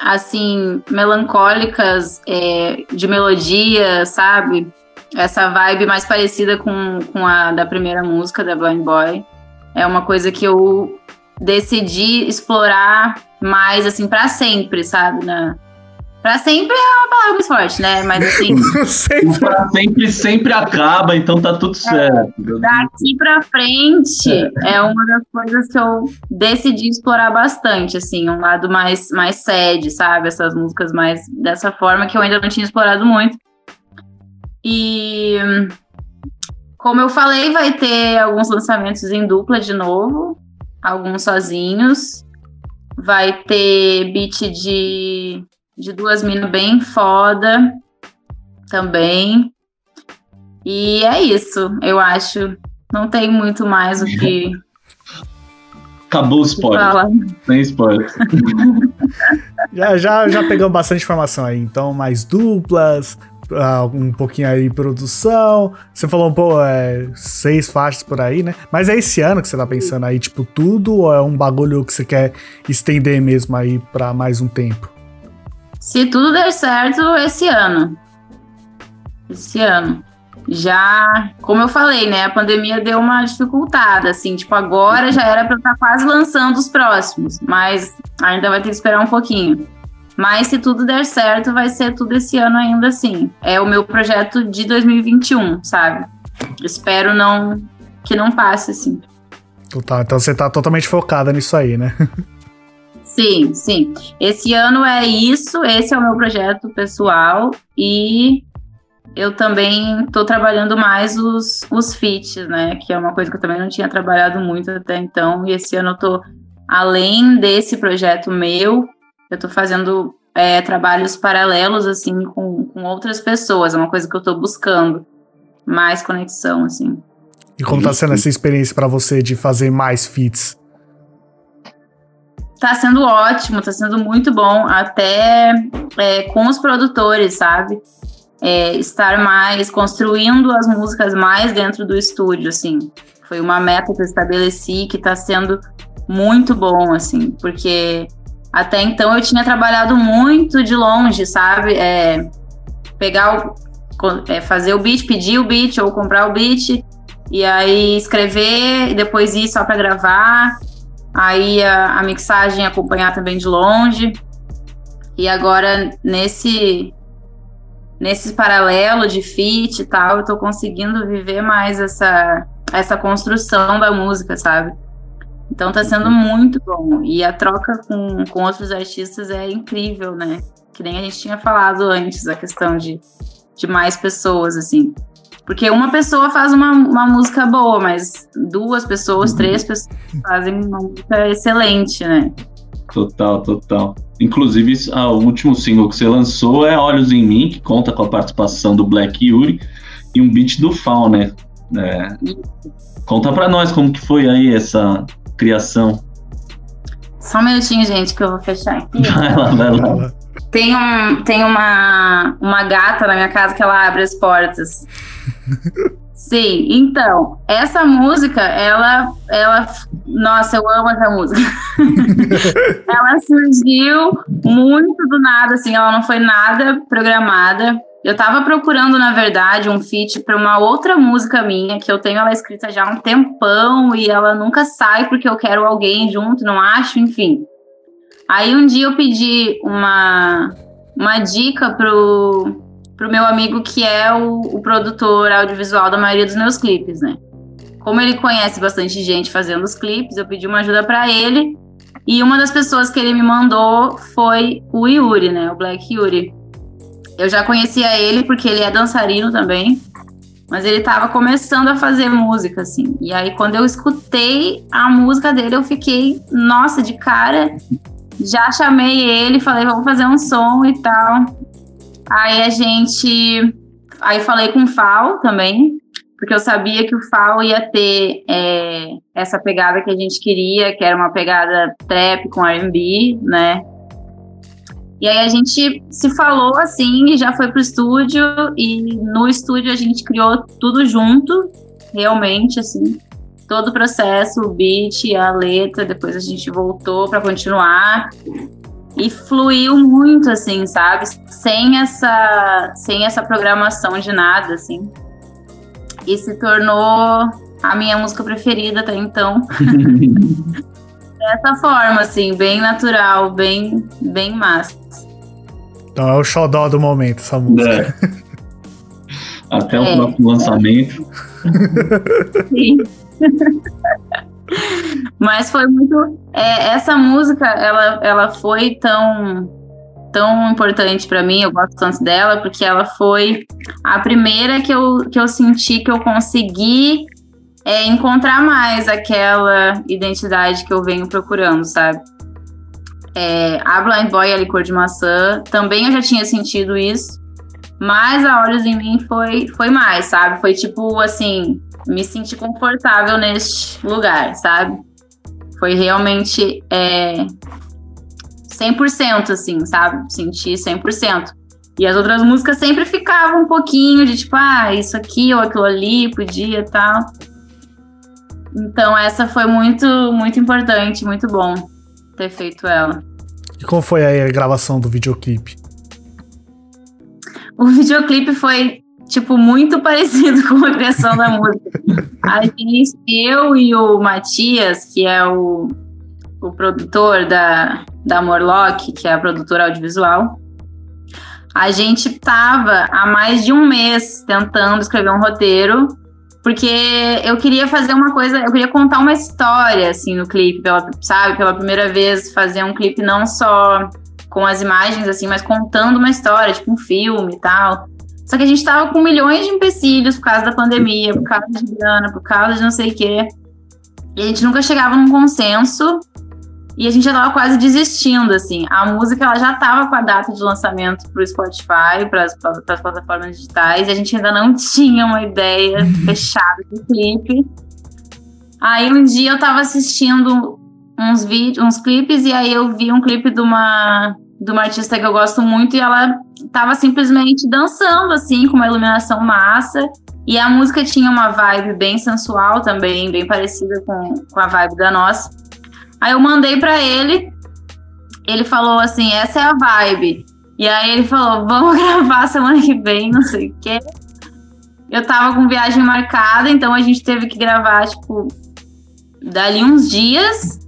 assim, melancólicas, é, de melodia, sabe? Essa vibe mais parecida com, com a da primeira música, da Blind Boy. É uma coisa que eu decidi explorar mais, assim, pra sempre, sabe? Na... Pra sempre é uma palavra muito forte, né? Mas, assim... O Sempre. pra sempre, sempre acaba, então tá tudo certo. Daqui pra frente é uma das coisas que eu decidi explorar bastante, assim, um lado mais, mais sad, sabe? Essas músicas mais dessa forma que eu ainda não tinha explorado muito. E como eu falei, vai ter alguns lançamentos em dupla de novo, alguns sozinhos. Vai ter beat de, de duas minas bem foda também. E é isso, eu acho. Não tem muito mais o que Acabou o spoiler. Sem spoiler. Já, já, já pegamos bastante informação aí. Então, mais duplas, ah, um pouquinho aí produção. Você falou, pô, é, seis faixas por aí, né? Mas é esse ano que você tá pensando aí, tipo, tudo? Ou é um bagulho que você quer estender mesmo aí pra mais um tempo? Se tudo der certo, esse ano. Esse ano. Já, como eu falei, né? A pandemia deu uma dificultada, assim. Tipo, agora já era pra eu estar quase lançando os próximos. Mas ainda vai ter que esperar um pouquinho. Mas se tudo der certo, vai ser tudo esse ano ainda assim. É o meu projeto de 2021, sabe? Espero não que não passe, assim. Total. Então você tá totalmente focada nisso aí, né? Sim, sim. Esse ano é isso, esse é o meu projeto pessoal e eu também estou trabalhando mais os, os feats, né? Que é uma coisa que eu também não tinha trabalhado muito até então. E esse ano eu tô, além desse projeto meu, eu tô fazendo é, trabalhos paralelos, assim, com, com outras pessoas. É uma coisa que eu tô buscando. Mais conexão, assim. E como tá sendo essa experiência pra você de fazer mais feats? Tá sendo ótimo, tá sendo muito bom, até é, com os produtores, sabe? É, estar mais, construindo as músicas mais dentro do estúdio, assim. Foi uma meta que eu estabeleci que tá sendo muito bom, assim, porque até então eu tinha trabalhado muito de longe, sabe? É, pegar o. é, fazer o beat, pedir o beat ou comprar o beat, e aí escrever, e depois ir só pra gravar aí a, a mixagem acompanhar também de longe. E agora, nesse nesse paralelo de feat e tal, eu tô conseguindo viver mais essa, essa construção da música, sabe? Então tá sendo muito bom. E a troca com, com outros artistas é incrível, né? Que nem a gente tinha falado antes, a questão de, de mais pessoas, assim. Porque uma pessoa faz uma, uma música boa, mas duas pessoas, três pessoas fazem uma música excelente, né? Total, total. Inclusive, ah, o último single que você lançou é Olhos em Mim, que conta com a participação do Black Yuri e um beat do Fal, né? É, conta pra nós como que foi aí essa criação. Só um minutinho, gente, que eu vou fechar aqui. Vai lá, vai lá. Tem, um, tem uma, uma gata na minha casa que ela abre as portas. Sim, então, essa música, ela, ela, nossa, eu amo essa música. ela surgiu muito do nada, assim, ela não foi nada programada. Eu tava procurando, na verdade, um feat para uma outra música minha, que eu tenho ela escrita já há um tempão e ela nunca sai porque eu quero alguém junto, não acho, enfim. Aí um dia eu pedi uma, uma dica pro, pro meu amigo que é o, o produtor audiovisual da maioria dos meus clipes, né? Como ele conhece bastante gente fazendo os clipes, eu pedi uma ajuda para ele. E uma das pessoas que ele me mandou foi o Yuri, né? O Black Yuri. eu já conhecia ele porque ele é dançarino também. Mas ele tava começando a fazer música, assim. E aí, quando eu escutei a música dele, eu fiquei, nossa, de cara. Já chamei ele, falei, vamos fazer um som e tal. Aí a gente. Aí falei com o Fal também, porque eu sabia que o Fal ia ter é, essa pegada que a gente queria, que era uma pegada trap com RB, né? E aí a gente se falou assim e já foi pro estúdio e no estúdio a gente criou tudo junto, realmente assim, todo o processo, o beat, a letra, depois a gente voltou para continuar e fluiu muito assim, sabe? Sem essa sem essa programação de nada assim. E se tornou a minha música preferida até então. Dessa forma, assim, bem natural, bem, bem massa. Então é o xodó do momento, essa música. É. Até o é. próximo lançamento. Sim. Mas foi muito. É, essa música, ela, ela foi tão tão importante para mim, eu gosto tanto dela, porque ela foi a primeira que eu, que eu senti que eu consegui é, encontrar mais aquela identidade que eu venho procurando, sabe? É, a Blind Boy e a Licor de Maçã, também eu já tinha sentido isso, mas a Olhos em Mim foi, foi mais, sabe? Foi tipo assim, me senti confortável neste lugar, sabe? Foi realmente é, 100%, assim, sabe? Senti 100%. E as outras músicas sempre ficavam um pouquinho de tipo, ah, isso aqui ou aquilo ali, podia tal. Então essa foi muito, muito importante, muito bom ter feito ela. E como foi aí a gravação do videoclipe? O videoclipe foi, tipo, muito parecido com a criação da música. A gente, eu e o Matias, que é o, o produtor da, da Morlock, que é a produtora audiovisual, a gente tava há mais de um mês tentando escrever um roteiro porque eu queria fazer uma coisa, eu queria contar uma história, assim, no clipe, pela, sabe? Pela primeira vez, fazer um clipe não só com as imagens, assim, mas contando uma história, tipo um filme e tal. Só que a gente tava com milhões de empecilhos por causa da pandemia, por causa de grana, por causa de não sei o quê. E a gente nunca chegava num consenso e a gente já tava quase desistindo, assim. A música, ela já tava com a data de lançamento pro Spotify, para as plataformas digitais, e a gente ainda não tinha uma ideia fechada do clipe. Aí um dia eu tava assistindo uns vídeos, uns clipes, e aí eu vi um clipe de uma, de uma artista que eu gosto muito, e ela tava simplesmente dançando, assim, com uma iluminação massa. E a música tinha uma vibe bem sensual também, bem parecida com, com a vibe da nossa. Aí eu mandei para ele, ele falou assim: essa é a vibe. E aí ele falou: vamos gravar semana que vem, não sei o quê. Eu tava com viagem marcada, então a gente teve que gravar, tipo, dali uns dias.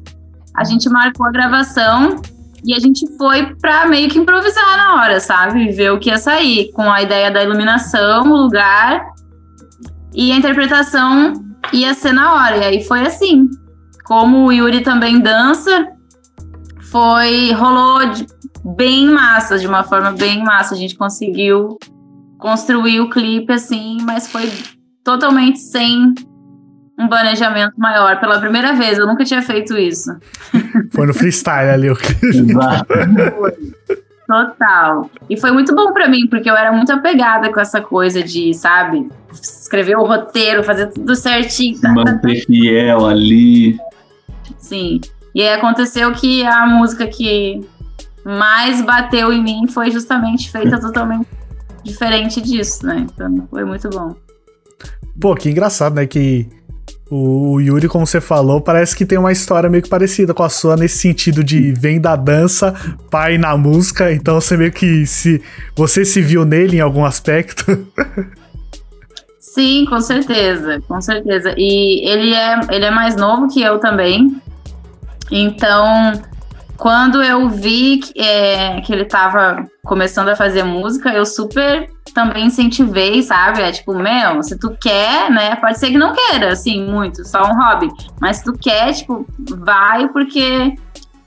A gente marcou a gravação e a gente foi pra meio que improvisar na hora, sabe? Ver o que ia sair, com a ideia da iluminação, o lugar e a interpretação ia ser na hora. E aí foi assim. Como o Yuri também dança, foi rolou de, bem massa, de uma forma bem massa. A gente conseguiu construir o clipe assim, mas foi totalmente sem um planejamento maior. Pela primeira vez, eu nunca tinha feito isso. Foi no freestyle ali o. Total. E foi muito bom para mim, porque eu era muito apegada com essa coisa de, sabe, escrever o roteiro, fazer tudo certinho. Manter fiel ali. Sim. E aí aconteceu que a música que mais bateu em mim foi justamente feita totalmente diferente disso, né? Então foi muito bom. Pô, que engraçado, né? Que o Yuri, como você falou, parece que tem uma história meio que parecida com a sua nesse sentido de vem da dança, pai na música, então você meio que se você se viu nele em algum aspecto. Sim, com certeza, com certeza. E ele é, ele é mais novo que eu também. Então, quando eu vi que, é, que ele estava começando a fazer música, eu super também incentivei, sabe? É tipo, meu, se tu quer, né? Pode ser que não queira, assim, muito, só um hobby. Mas se tu quer, tipo, vai, porque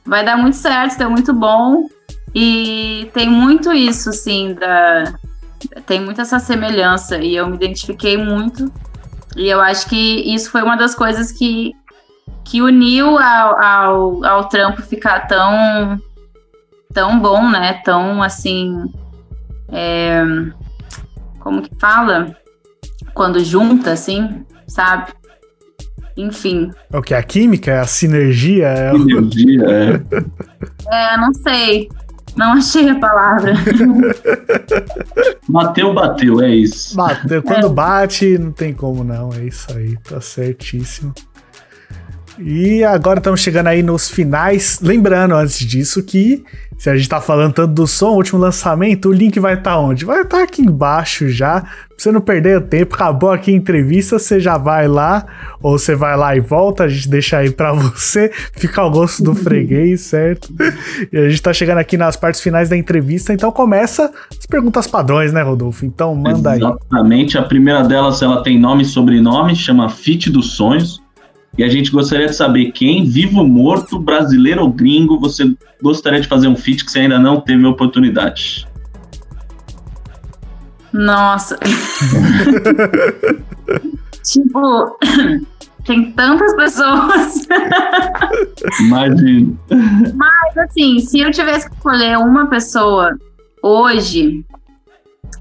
vai dar muito certo, é muito bom. E tem muito isso, sim, da. Tem muita essa semelhança e eu me identifiquei muito. E eu acho que isso foi uma das coisas que, que uniu ao, ao, ao trampo ficar tão, tão bom, né? Tão assim. É, como que fala? Quando junta, assim, sabe? Enfim. É o que? A química? A sinergia? É... Sinergia, é. É, não sei. Não achei a palavra. Bateu, bateu, é isso. Bateu. Quando bate, não tem como não. É isso aí, tá certíssimo. E agora estamos chegando aí nos finais. Lembrando antes disso que se a gente tá falando tanto do som, último lançamento, o link vai estar tá onde? Vai estar tá aqui embaixo já. Pra você não perder o tempo, acabou aqui a entrevista, você já vai lá, ou você vai lá e volta, a gente deixa aí para você, fica ao gosto do freguês, certo? E a gente tá chegando aqui nas partes finais da entrevista, então começa as perguntas padrões, né, Rodolfo? Então manda Exatamente. aí. Exatamente, a primeira delas, ela tem nome e sobrenome, chama Fit dos Sonhos. E a gente gostaria de saber quem, vivo, morto, brasileiro ou gringo, você gostaria de fazer um feat que você ainda não teve oportunidade. Nossa. tipo, tem tantas pessoas. Imagina. Mas, assim, se eu tivesse que escolher uma pessoa hoje,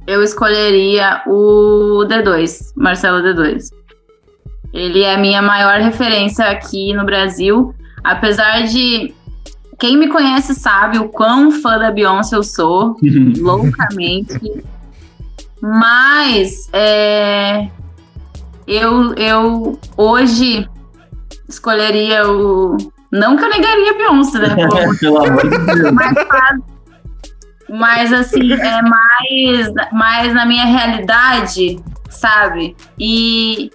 eu escolheria o D2, Marcelo D2. Ele é a minha maior referência aqui no Brasil, apesar de quem me conhece sabe o quão fã da Beyoncé eu sou, loucamente. Mas é, eu, eu hoje escolheria o. Não que eu negaria a Beyoncé, né? Pelo amor de Deus. Mas, mas assim, é mais, mais na minha realidade, sabe? E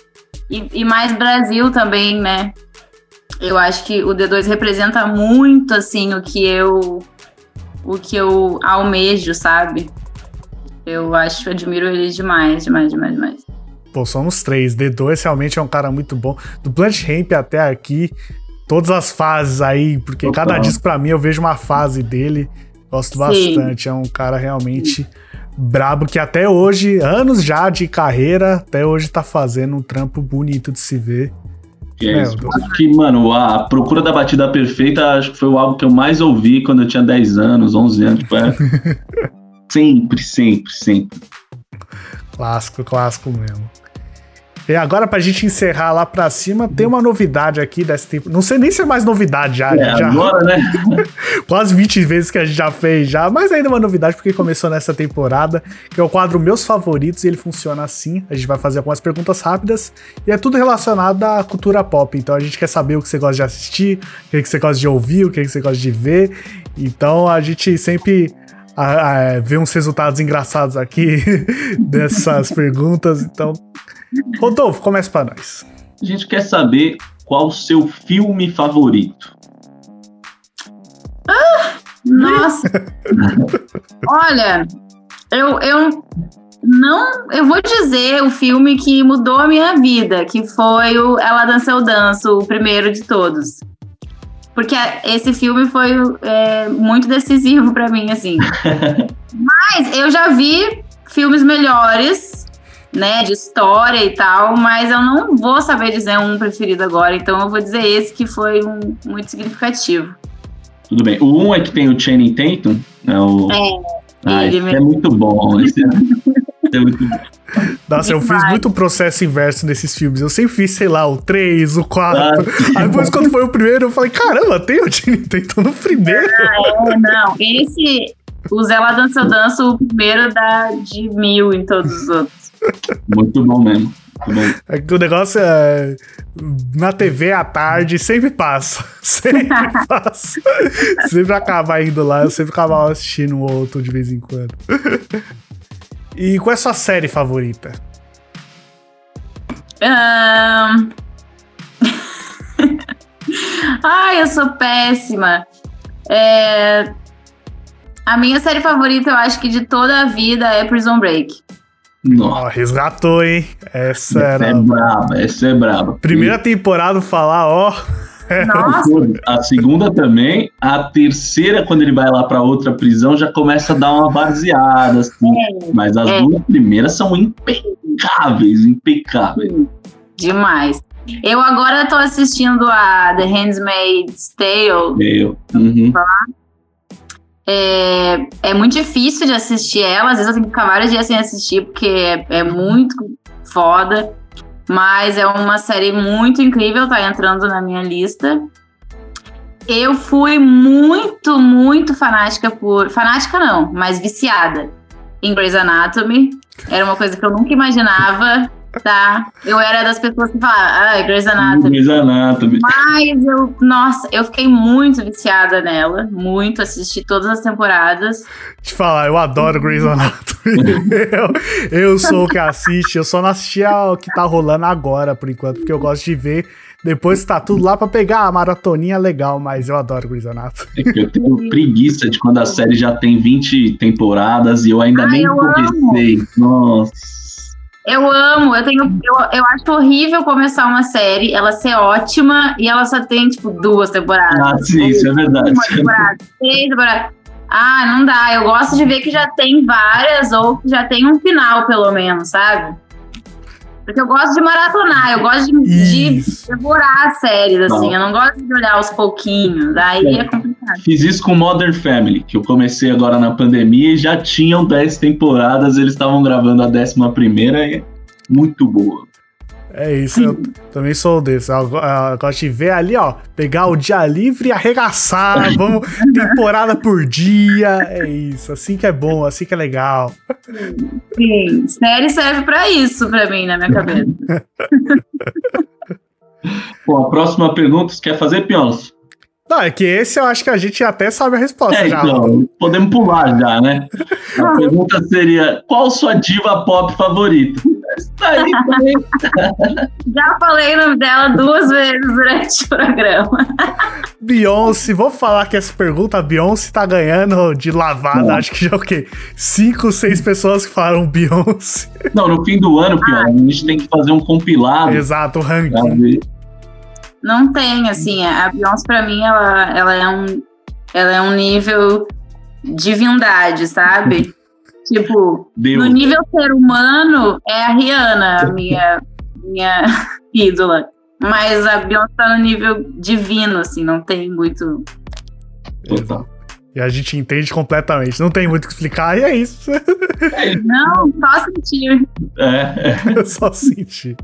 e, e mais Brasil também, né? Eu acho que o D2 representa muito, assim, o que eu o que eu almejo, sabe? Eu acho, admiro ele demais, demais, demais, demais. Pô, somos três. D2 realmente é um cara muito bom. Do Plant Ramp até aqui, todas as fases aí, porque Total. cada disco pra mim eu vejo uma fase dele. Gosto Sim. bastante. É um cara realmente Sim brabo que até hoje, anos já de carreira, até hoje tá fazendo um trampo bonito de se ver. Que é isso. Acho que, mano, a Procura da Batida Perfeita acho que foi o álbum que eu mais ouvi quando eu tinha 10 anos, 11 anos. Tipo, é... sempre, sempre, sempre. Clássico, clássico mesmo. E agora, pra gente encerrar lá pra cima, tem uma novidade aqui desse tempo. Não sei nem se é mais novidade já. É, já... agora, né? Quase 20 vezes que a gente já fez já, mas ainda é uma novidade porque começou nessa temporada, que é o quadro Meus Favoritos, e ele funciona assim. A gente vai fazer algumas perguntas rápidas e é tudo relacionado à cultura pop. Então a gente quer saber o que você gosta de assistir, o que você gosta de ouvir, o que você gosta de ver. Então a gente sempre a, a, vê uns resultados engraçados aqui dessas perguntas. Então Rodolfo, começa para nós. A gente quer saber qual o seu filme favorito. Ah, nossa! Olha, eu, eu não. Eu vou dizer o filme que mudou a minha vida, que foi o Ela Dança Eu Danço, o primeiro de todos. Porque esse filme foi é, muito decisivo para mim, assim. Mas eu já vi filmes melhores né, de história e tal, mas eu não vou saber dizer um preferido agora, então eu vou dizer esse que foi um, muito significativo. Tudo bem. O um é que tem o Channing Tatum, né? O... É, ah, ele é muito bom. Esse é, é muito bom. Nossa, eu fiz muito processo inverso nesses filmes. Eu sempre fiz, sei lá, o 3, o 4. Ah, Aí depois, quando foi o primeiro, eu falei, caramba, tem o Channing Tatum no primeiro. Ah, é, não. Esse, o Zé Lá Dança Eu Danço, o primeiro dá de mil em todos os outros. Muito bom mesmo. Muito É que o negócio é. Na TV à tarde sempre passa. Sempre passa. sempre acaba indo lá, eu sempre acaba assistindo um outro de vez em quando. E qual é a sua série favorita? Um... Ai, eu sou péssima. É... A minha série favorita, eu acho que de toda a vida, é Prison Break. Nossa. resgatou, hein? Essa, essa era. é braba, essa é braba. Primeira temporada falar, ó. Nossa, A segunda também. A terceira, quando ele vai lá pra outra prisão, já começa a dar uma baseada, assim. Mas as É. duas primeiras são impecáveis, impecáveis. demais. Eu agora tô assistindo a The Handmaid's Tale. Meu. Uhum. É, é muito difícil de assistir ela. Às vezes eu tenho que ficar vários dias sem assistir, porque é, é muito foda. Mas é uma série muito incrível, tá entrando na minha lista. Eu fui muito, muito fanática por. Fanática não, mas viciada em Grey's Anatomy. Era uma coisa que eu nunca imaginava, tá? Eu era das pessoas que falavam, ah, Grey's Anatomy. Grey's Anatomy. Mas eu, nossa, eu fiquei muito viciada nela. Muito, assisti todas as temporadas. Te falar, eu adoro Grey's Anatomy. eu, eu sou o que assiste, eu só não assisti ao que tá rolando agora, por enquanto, porque eu gosto de ver. Depois que tá tudo lá pra pegar a maratoninha legal, mas eu adoro Grey's Anatomy. É que eu tenho preguiça de quando a série já tem 20 temporadas e eu ainda Ai, nem eu comecei. Nossa. Eu amo, eu tenho. Eu, eu acho horrível começar uma série, ela ser ótima e ela só tem, tipo, duas temporadas. Ah, sim, isso é verdade. Uma temporada, três temporadas. Ah, não dá. Eu gosto de ver que já tem várias ou que já tem um final, pelo menos, sabe? Porque eu gosto de maratonar, eu gosto de, de devorar as séries, assim. Não. Eu não gosto de olhar aos pouquinhos. Aí é complicado. Fiz isso com Modern Family, que eu comecei agora na pandemia e já tinham 10 temporadas, eles estavam gravando a 11 primeira e é muito boa. É isso, eu também sou desse. Eu, eu gosto de ver ali, ó, pegar o dia livre e arregaçar. Vamos, temporada por dia. É isso, assim que é bom, assim que é legal. Sim, série serve pra isso, pra mim, na minha cabeça. Bom, a próxima pergunta, você quer fazer, Piolos? Não, é que esse eu acho que a gente até sabe a resposta É, já. então, podemos pular já, né? A pergunta seria, qual sua diva pop favorita? Está aí também. Já falei o nome dela duas vezes durante o programa. Beyoncé, vou falar que essa pergunta, a Beyoncé tá ganhando de lavada. Não. Acho que já é o quê? Cinco, seis pessoas que falaram Beyoncé. Não, no fim do ano, Piolos, a gente tem que fazer um compilado Exato, o ranking. Não tem, assim, a Beyoncé pra mim, ela, ela, é, um, ela é um nível divindade, sabe? tipo, Deus. no nível ser humano, é a Rihanna, a minha, minha ídola. Mas a Beyoncé tá no nível divino, assim, não tem muito... Total. E a gente entende completamente. Não tem muito o que explicar, e é isso. Não, só sentir. É, Eu só senti.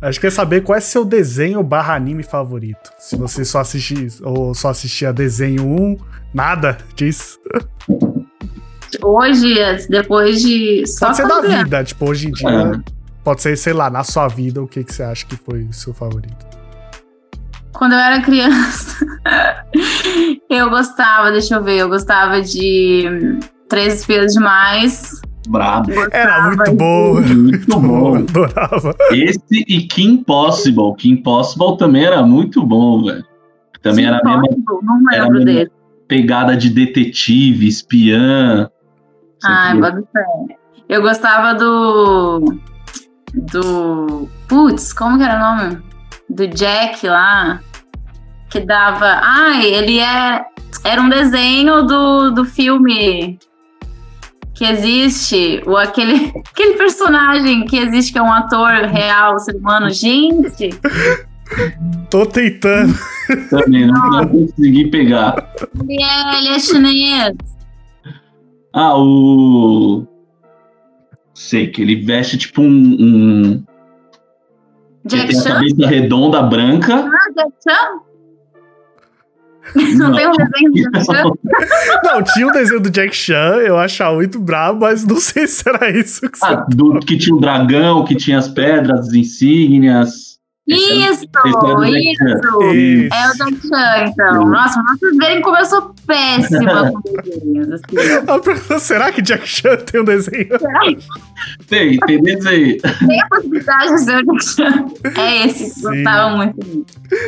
Acho que quer saber qual é seu desenho barra anime favorito. Se você só assistir ou só assistia desenho 1, nada disso. Hoje, depois de... Só Pode ser da vida, tipo, hoje em dia. É. Pode ser, sei lá, na sua vida, o que, que você acha que foi o seu favorito? Quando eu era criança, eu gostava, deixa eu ver, eu gostava de Três Espias Demais. Brabo. Era muito bom. Muito bom. adorava. Esse e Kim Possible. Kim Possible também era muito bom, velho. Também era a mesma Não era lembro a mesma- dele. pegada de detetive, espiã. Ai, bota fé. Eu gostava do. Do. Putz, como que era o nome? Do Jack lá. Que dava. Ai, ele é. Era um desenho do, do filme que existe. O, aquele, aquele personagem que existe, que é um ator real, ser humano. Gente! Tô tentando. Também não, não consegui pegar. Ele é, ele é chinês. Ah, o. Sei que ele veste tipo um. um... Ele Jack tem a cabeça redonda branca. Ah, Jack Chan? Não, tem um desenho do Jack Chan? Não, tinha um desenho do Jack Chan, eu achava muito brabo, mas não sei se era isso que você. Ah, do, que tinha o dragão, que tinha as pedras, as insígnias. Isso, Chan. isso. Isso. É o Jack Chan, então. Nossa, pra vocês verem como eu sou péssima com desenhos. Assim. Pergunta, será que Jack Chan tem um desenho? Será Tem, tem desenho. tem a possibilidade de ser o Jack Chan? É esse, Sim. gostava muito.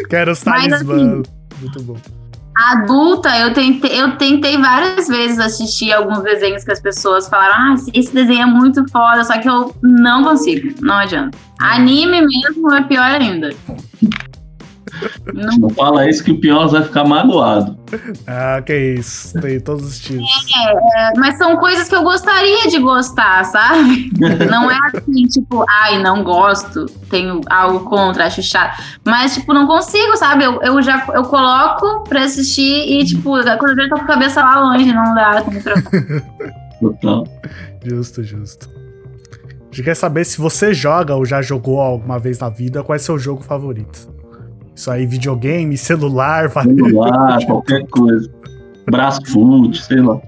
Quero os assim, talismãs. Muito bom. Adulta, eu tentei, eu tentei várias vezes assistir alguns desenhos que as pessoas falaram: ah, esse- esse desenho é muito foda, só que eu não consigo, não adianta. Anime mesmo é pior ainda. Não, não fala isso que o Piolas vai ficar magoado. Ah, que isso. Tem todos os estilos. É, mas são coisas que eu gostaria de gostar, sabe? Não é assim, tipo, ai, não gosto, tenho algo contra, acho chato. Mas, tipo, não consigo, sabe? Eu, eu já eu coloco pra assistir e, tipo, quando eu tô com a cabeça lá longe, não dá. Total. Justo, justo. A gente quer saber se você joga ou já jogou alguma vez na vida, qual é seu jogo favorito? Isso aí, videogame, celular, celular, qualquer coisa. Braço foot, sei lá.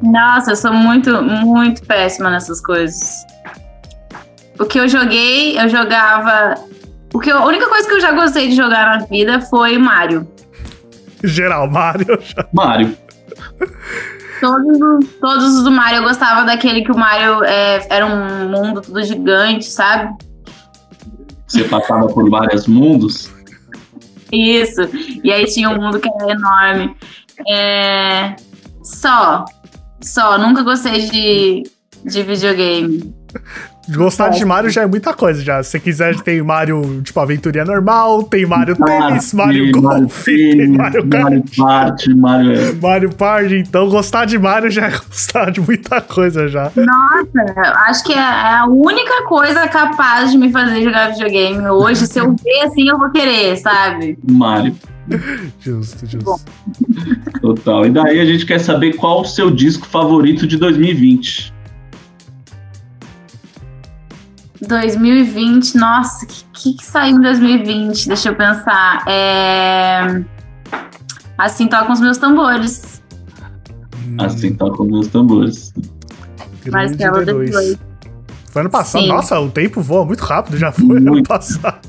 Nossa, eu sou muito, muito péssima nessas coisas. O que eu joguei, eu jogava. O que eu, a única coisa que eu já gostei de jogar na vida foi Mario. Geral, Mario. Mario. Todos, todos os do Mario eu gostava daquele que o Mario é, era um mundo tudo gigante, sabe? Você passava por vários mundos? Isso. E aí tinha um mundo que era enorme. É... Só. Só. Nunca gostei de, de videogame. Gostar de Mario já é muita coisa já. Se você quiser, tem Mario, tipo, aventurinha normal, tem Mario Tênis, Mario Golf, Mario, Mario, Mario Party, Mario... Mario Party. Então, gostar de Mario já é gostar de muita coisa já. Nossa, acho que é a única coisa capaz de me fazer jogar videogame hoje. Se eu ver assim, eu vou querer, sabe? Mario. Justo, justo. Bom. Total. E daí a gente quer saber qual o seu disco favorito de 2020. 2020, nossa, o que, que, saiu em 2020? Deixa eu pensar. É... Assim toca os meus tambores. Assim toca os meus tambores. Marcelo depois. Foi ano passado. Sim. Nossa, o tempo voa muito rápido, já foi muito. ano passado.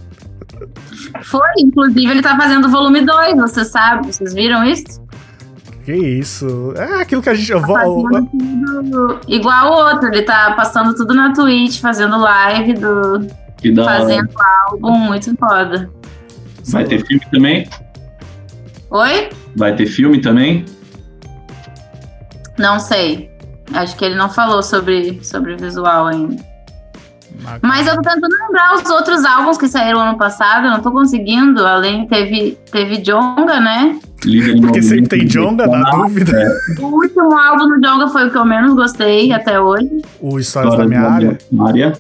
Foi, inclusive ele tá fazendo o volume 2, você sabe? Vocês viram isso? Que isso? É aquilo que a gente. Tá vou... Igual o outro, ele tá passando tudo na Twitch, fazendo live do. Que da fazendo álbum muito foda. Vai ter filme também? Oi? Vai ter filme também? Não sei. Acho que ele não falou sobre, sobre visual ainda. Mas eu tô tentando lembrar os outros álbuns que saíram ano passado, eu não tô conseguindo. Além, teve, teve Jonga, né? Porque sempre tem Jonga, na dúvida. É. O último álbum do Jonga foi o que eu menos gostei até hoje. O Histórias da Minha Área. Área.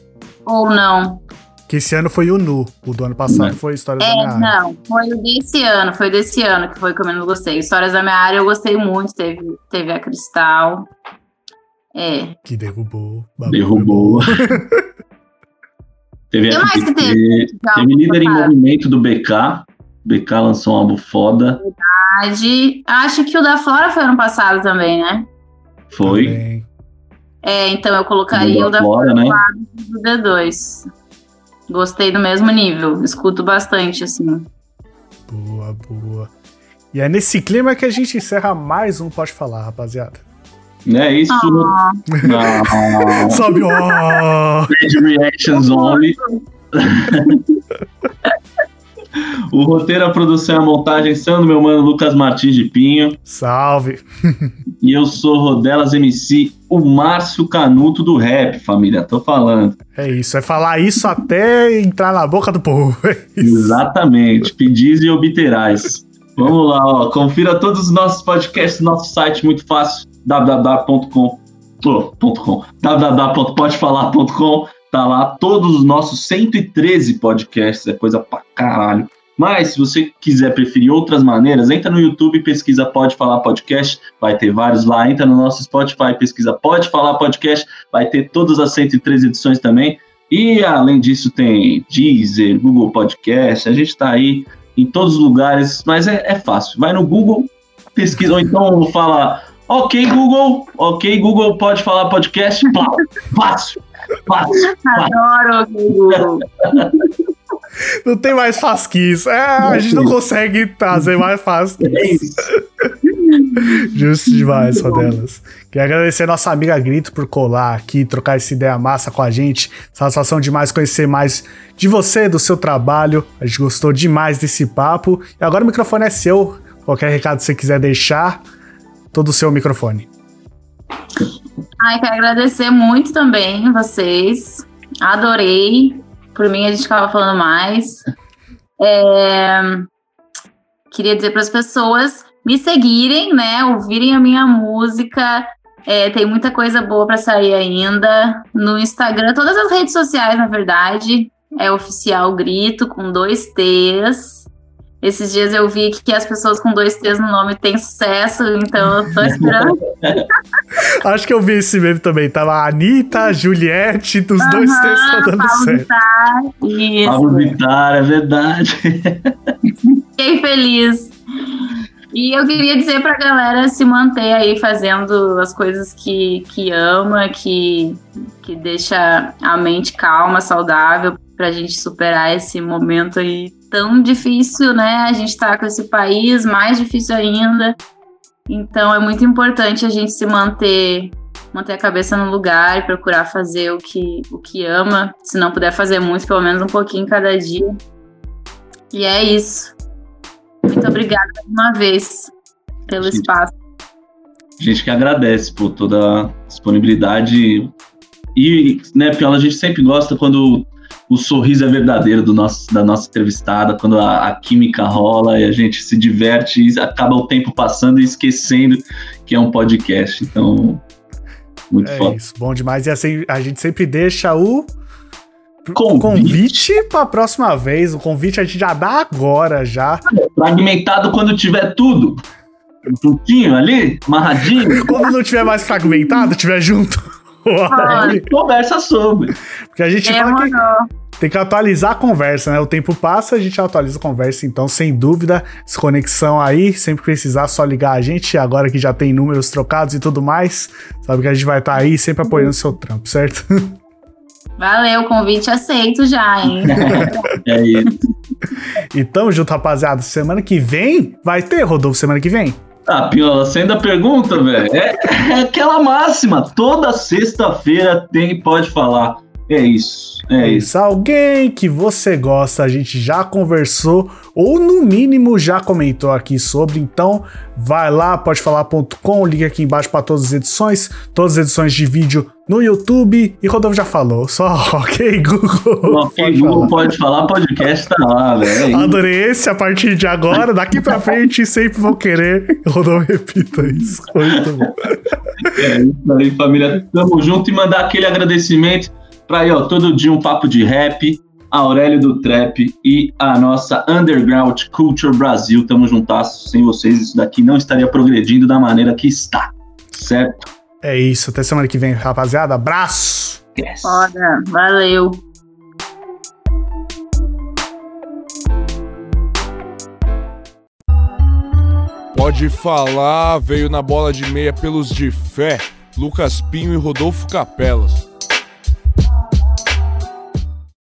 Ou não. Que esse ano foi o Nu. O do ano passado é. foi Histórias é, da Minha Área. Não, foi o desse ano. Foi desse ano que foi o que eu menos gostei. Histórias da Minha Área eu gostei muito. Teve, teve a Cristal. É. Que derrubou. Derrubou. Teve que mais que teve? Teve líder em movimento do BK. BK lançou um álbum foda. Verdade. Acho que o da Flora foi ano passado também, né? Foi. Também. É, então eu colocaria o da, Flora, né? do D2. Gostei do mesmo nível. Escuto bastante, assim. Boa, boa. E é nesse clima que a gente encerra mais um Pode Falar, rapaziada. É isso. Ah. Ah. Sobe, ó. Reactions only. o roteiro, a produção e a montagem são do meu mano Lucas Martins de Pinho. Salve! e eu sou Rodelas MC, o Márcio Canuto do rap, família. Tô falando. É isso, é falar isso até entrar na boca do povo. É Exatamente. Pedis e obterás. Vamos lá, ó. Confira todos os nossos podcasts no nosso site, muito fácil www.com oh, www.podefalar.com tá lá todos os nossos 113 podcasts, é coisa pra caralho. Mas se você quiser preferir outras maneiras, entra no YouTube, pesquisa Pode Falar Podcast, vai ter vários lá. Entra no nosso Spotify, pesquisa Pode Falar Podcast, vai ter todas as 113 edições também. E além disso tem Deezer, Google Podcast, a gente tá aí em todos os lugares, mas é, é fácil. Vai no Google, pesquisa, ou então fala Ok, Google. Ok, Google pode falar podcast. Fácil. Fácil. Adoro Google. Não tem mais fácil que isso. É, a gente não consegue trazer mais fácil que é isso. Justo demais, Rodelas. Queria agradecer a nossa amiga Grito por colar aqui, trocar essa ideia massa com a gente. Satisfação demais conhecer mais de você, do seu trabalho. A gente gostou demais desse papo. E agora o microfone é seu. Qualquer recado que você quiser deixar todo o seu microfone. Ai, quero agradecer muito também vocês. Adorei. Por mim, a gente ficava falando mais. É... queria dizer para as pessoas me seguirem, né? Ouvirem a minha música. É, tem muita coisa boa para sair ainda. No Instagram, todas as redes sociais, na verdade. É oficial Grito, com dois T's. Esses dias eu vi que as pessoas com dois T's no nome têm sucesso, então eu tô esperando. Acho que eu vi esse meme também. Tava a Anitta, a Juliette, dos dois T's tá dando Pablo certo. Vittar, isso. Pablo Vittar, é verdade. Fiquei feliz. E eu queria dizer pra galera se manter aí fazendo as coisas que, que ama, que, que deixa a mente calma, saudável, pra gente superar esse momento aí tão difícil, né? A gente tá com esse país mais difícil ainda. Então é muito importante a gente se manter manter a cabeça no lugar e procurar fazer o que, o que ama. Se não puder fazer muito, pelo menos um pouquinho cada dia. E é isso. Muito obrigada mais uma vez pelo Gente. espaço. A gente que agradece por toda a disponibilidade. E, né, Piola, a gente sempre gosta quando o sorriso é verdadeiro do nosso, da nossa entrevistada, quando a, a química rola e a gente se diverte e acaba o tempo passando e esquecendo que é um podcast. Então, muito É foda. isso, bom demais. E assim, a gente sempre deixa o Convite. convite pra próxima vez. O convite a gente já dá agora, já. Fragmentado quando tiver tudo. Juntinho ali, amarradinho. Quando não tiver mais fragmentado, tiver junto. Aí conversa sobre. Porque a gente fala que. Tem que atualizar a conversa, né? O tempo passa, a gente atualiza a conversa. Então, sem dúvida, desconexão aí. Sempre precisar, só ligar a gente. Agora que já tem números trocados e tudo mais, sabe que a gente vai estar aí sempre apoiando o seu trampo, certo? Valeu, convite aceito já, hein? É isso. E tamo junto, rapaziada. Semana que vem vai ter, Rodolfo, semana que vem? Ah, Piola, você ainda pergunta, velho? É, é aquela máxima. Toda sexta-feira tem Pode Falar. É isso. É isso. Isso, alguém que você gosta, a gente já conversou, ou no mínimo já comentou aqui sobre, então vai lá, podefalar.com, liga aqui embaixo para todas as edições, todas as edições de vídeo no YouTube, e Rodolfo já falou, só ok, Google. Ok, pode Google falar. pode falar, podcast tá lá, velho. É isso. Adorei esse a partir de agora, daqui pra frente sempre vou querer. Rodolfo repita isso. Muito bom. É isso aí, família. Tamo junto e mandar aquele agradecimento pra aí, ó, todo dia um papo de rap, a Aurélio do Trap e a nossa Underground Culture Brasil. Tamo juntasso. Sem vocês, isso daqui não estaria progredindo da maneira que está. Certo? É isso, até semana que vem, rapaziada. Abraço! Yes. Foda, valeu. Pode falar, veio na bola de meia pelos de fé, Lucas Pinho e Rodolfo Capelas.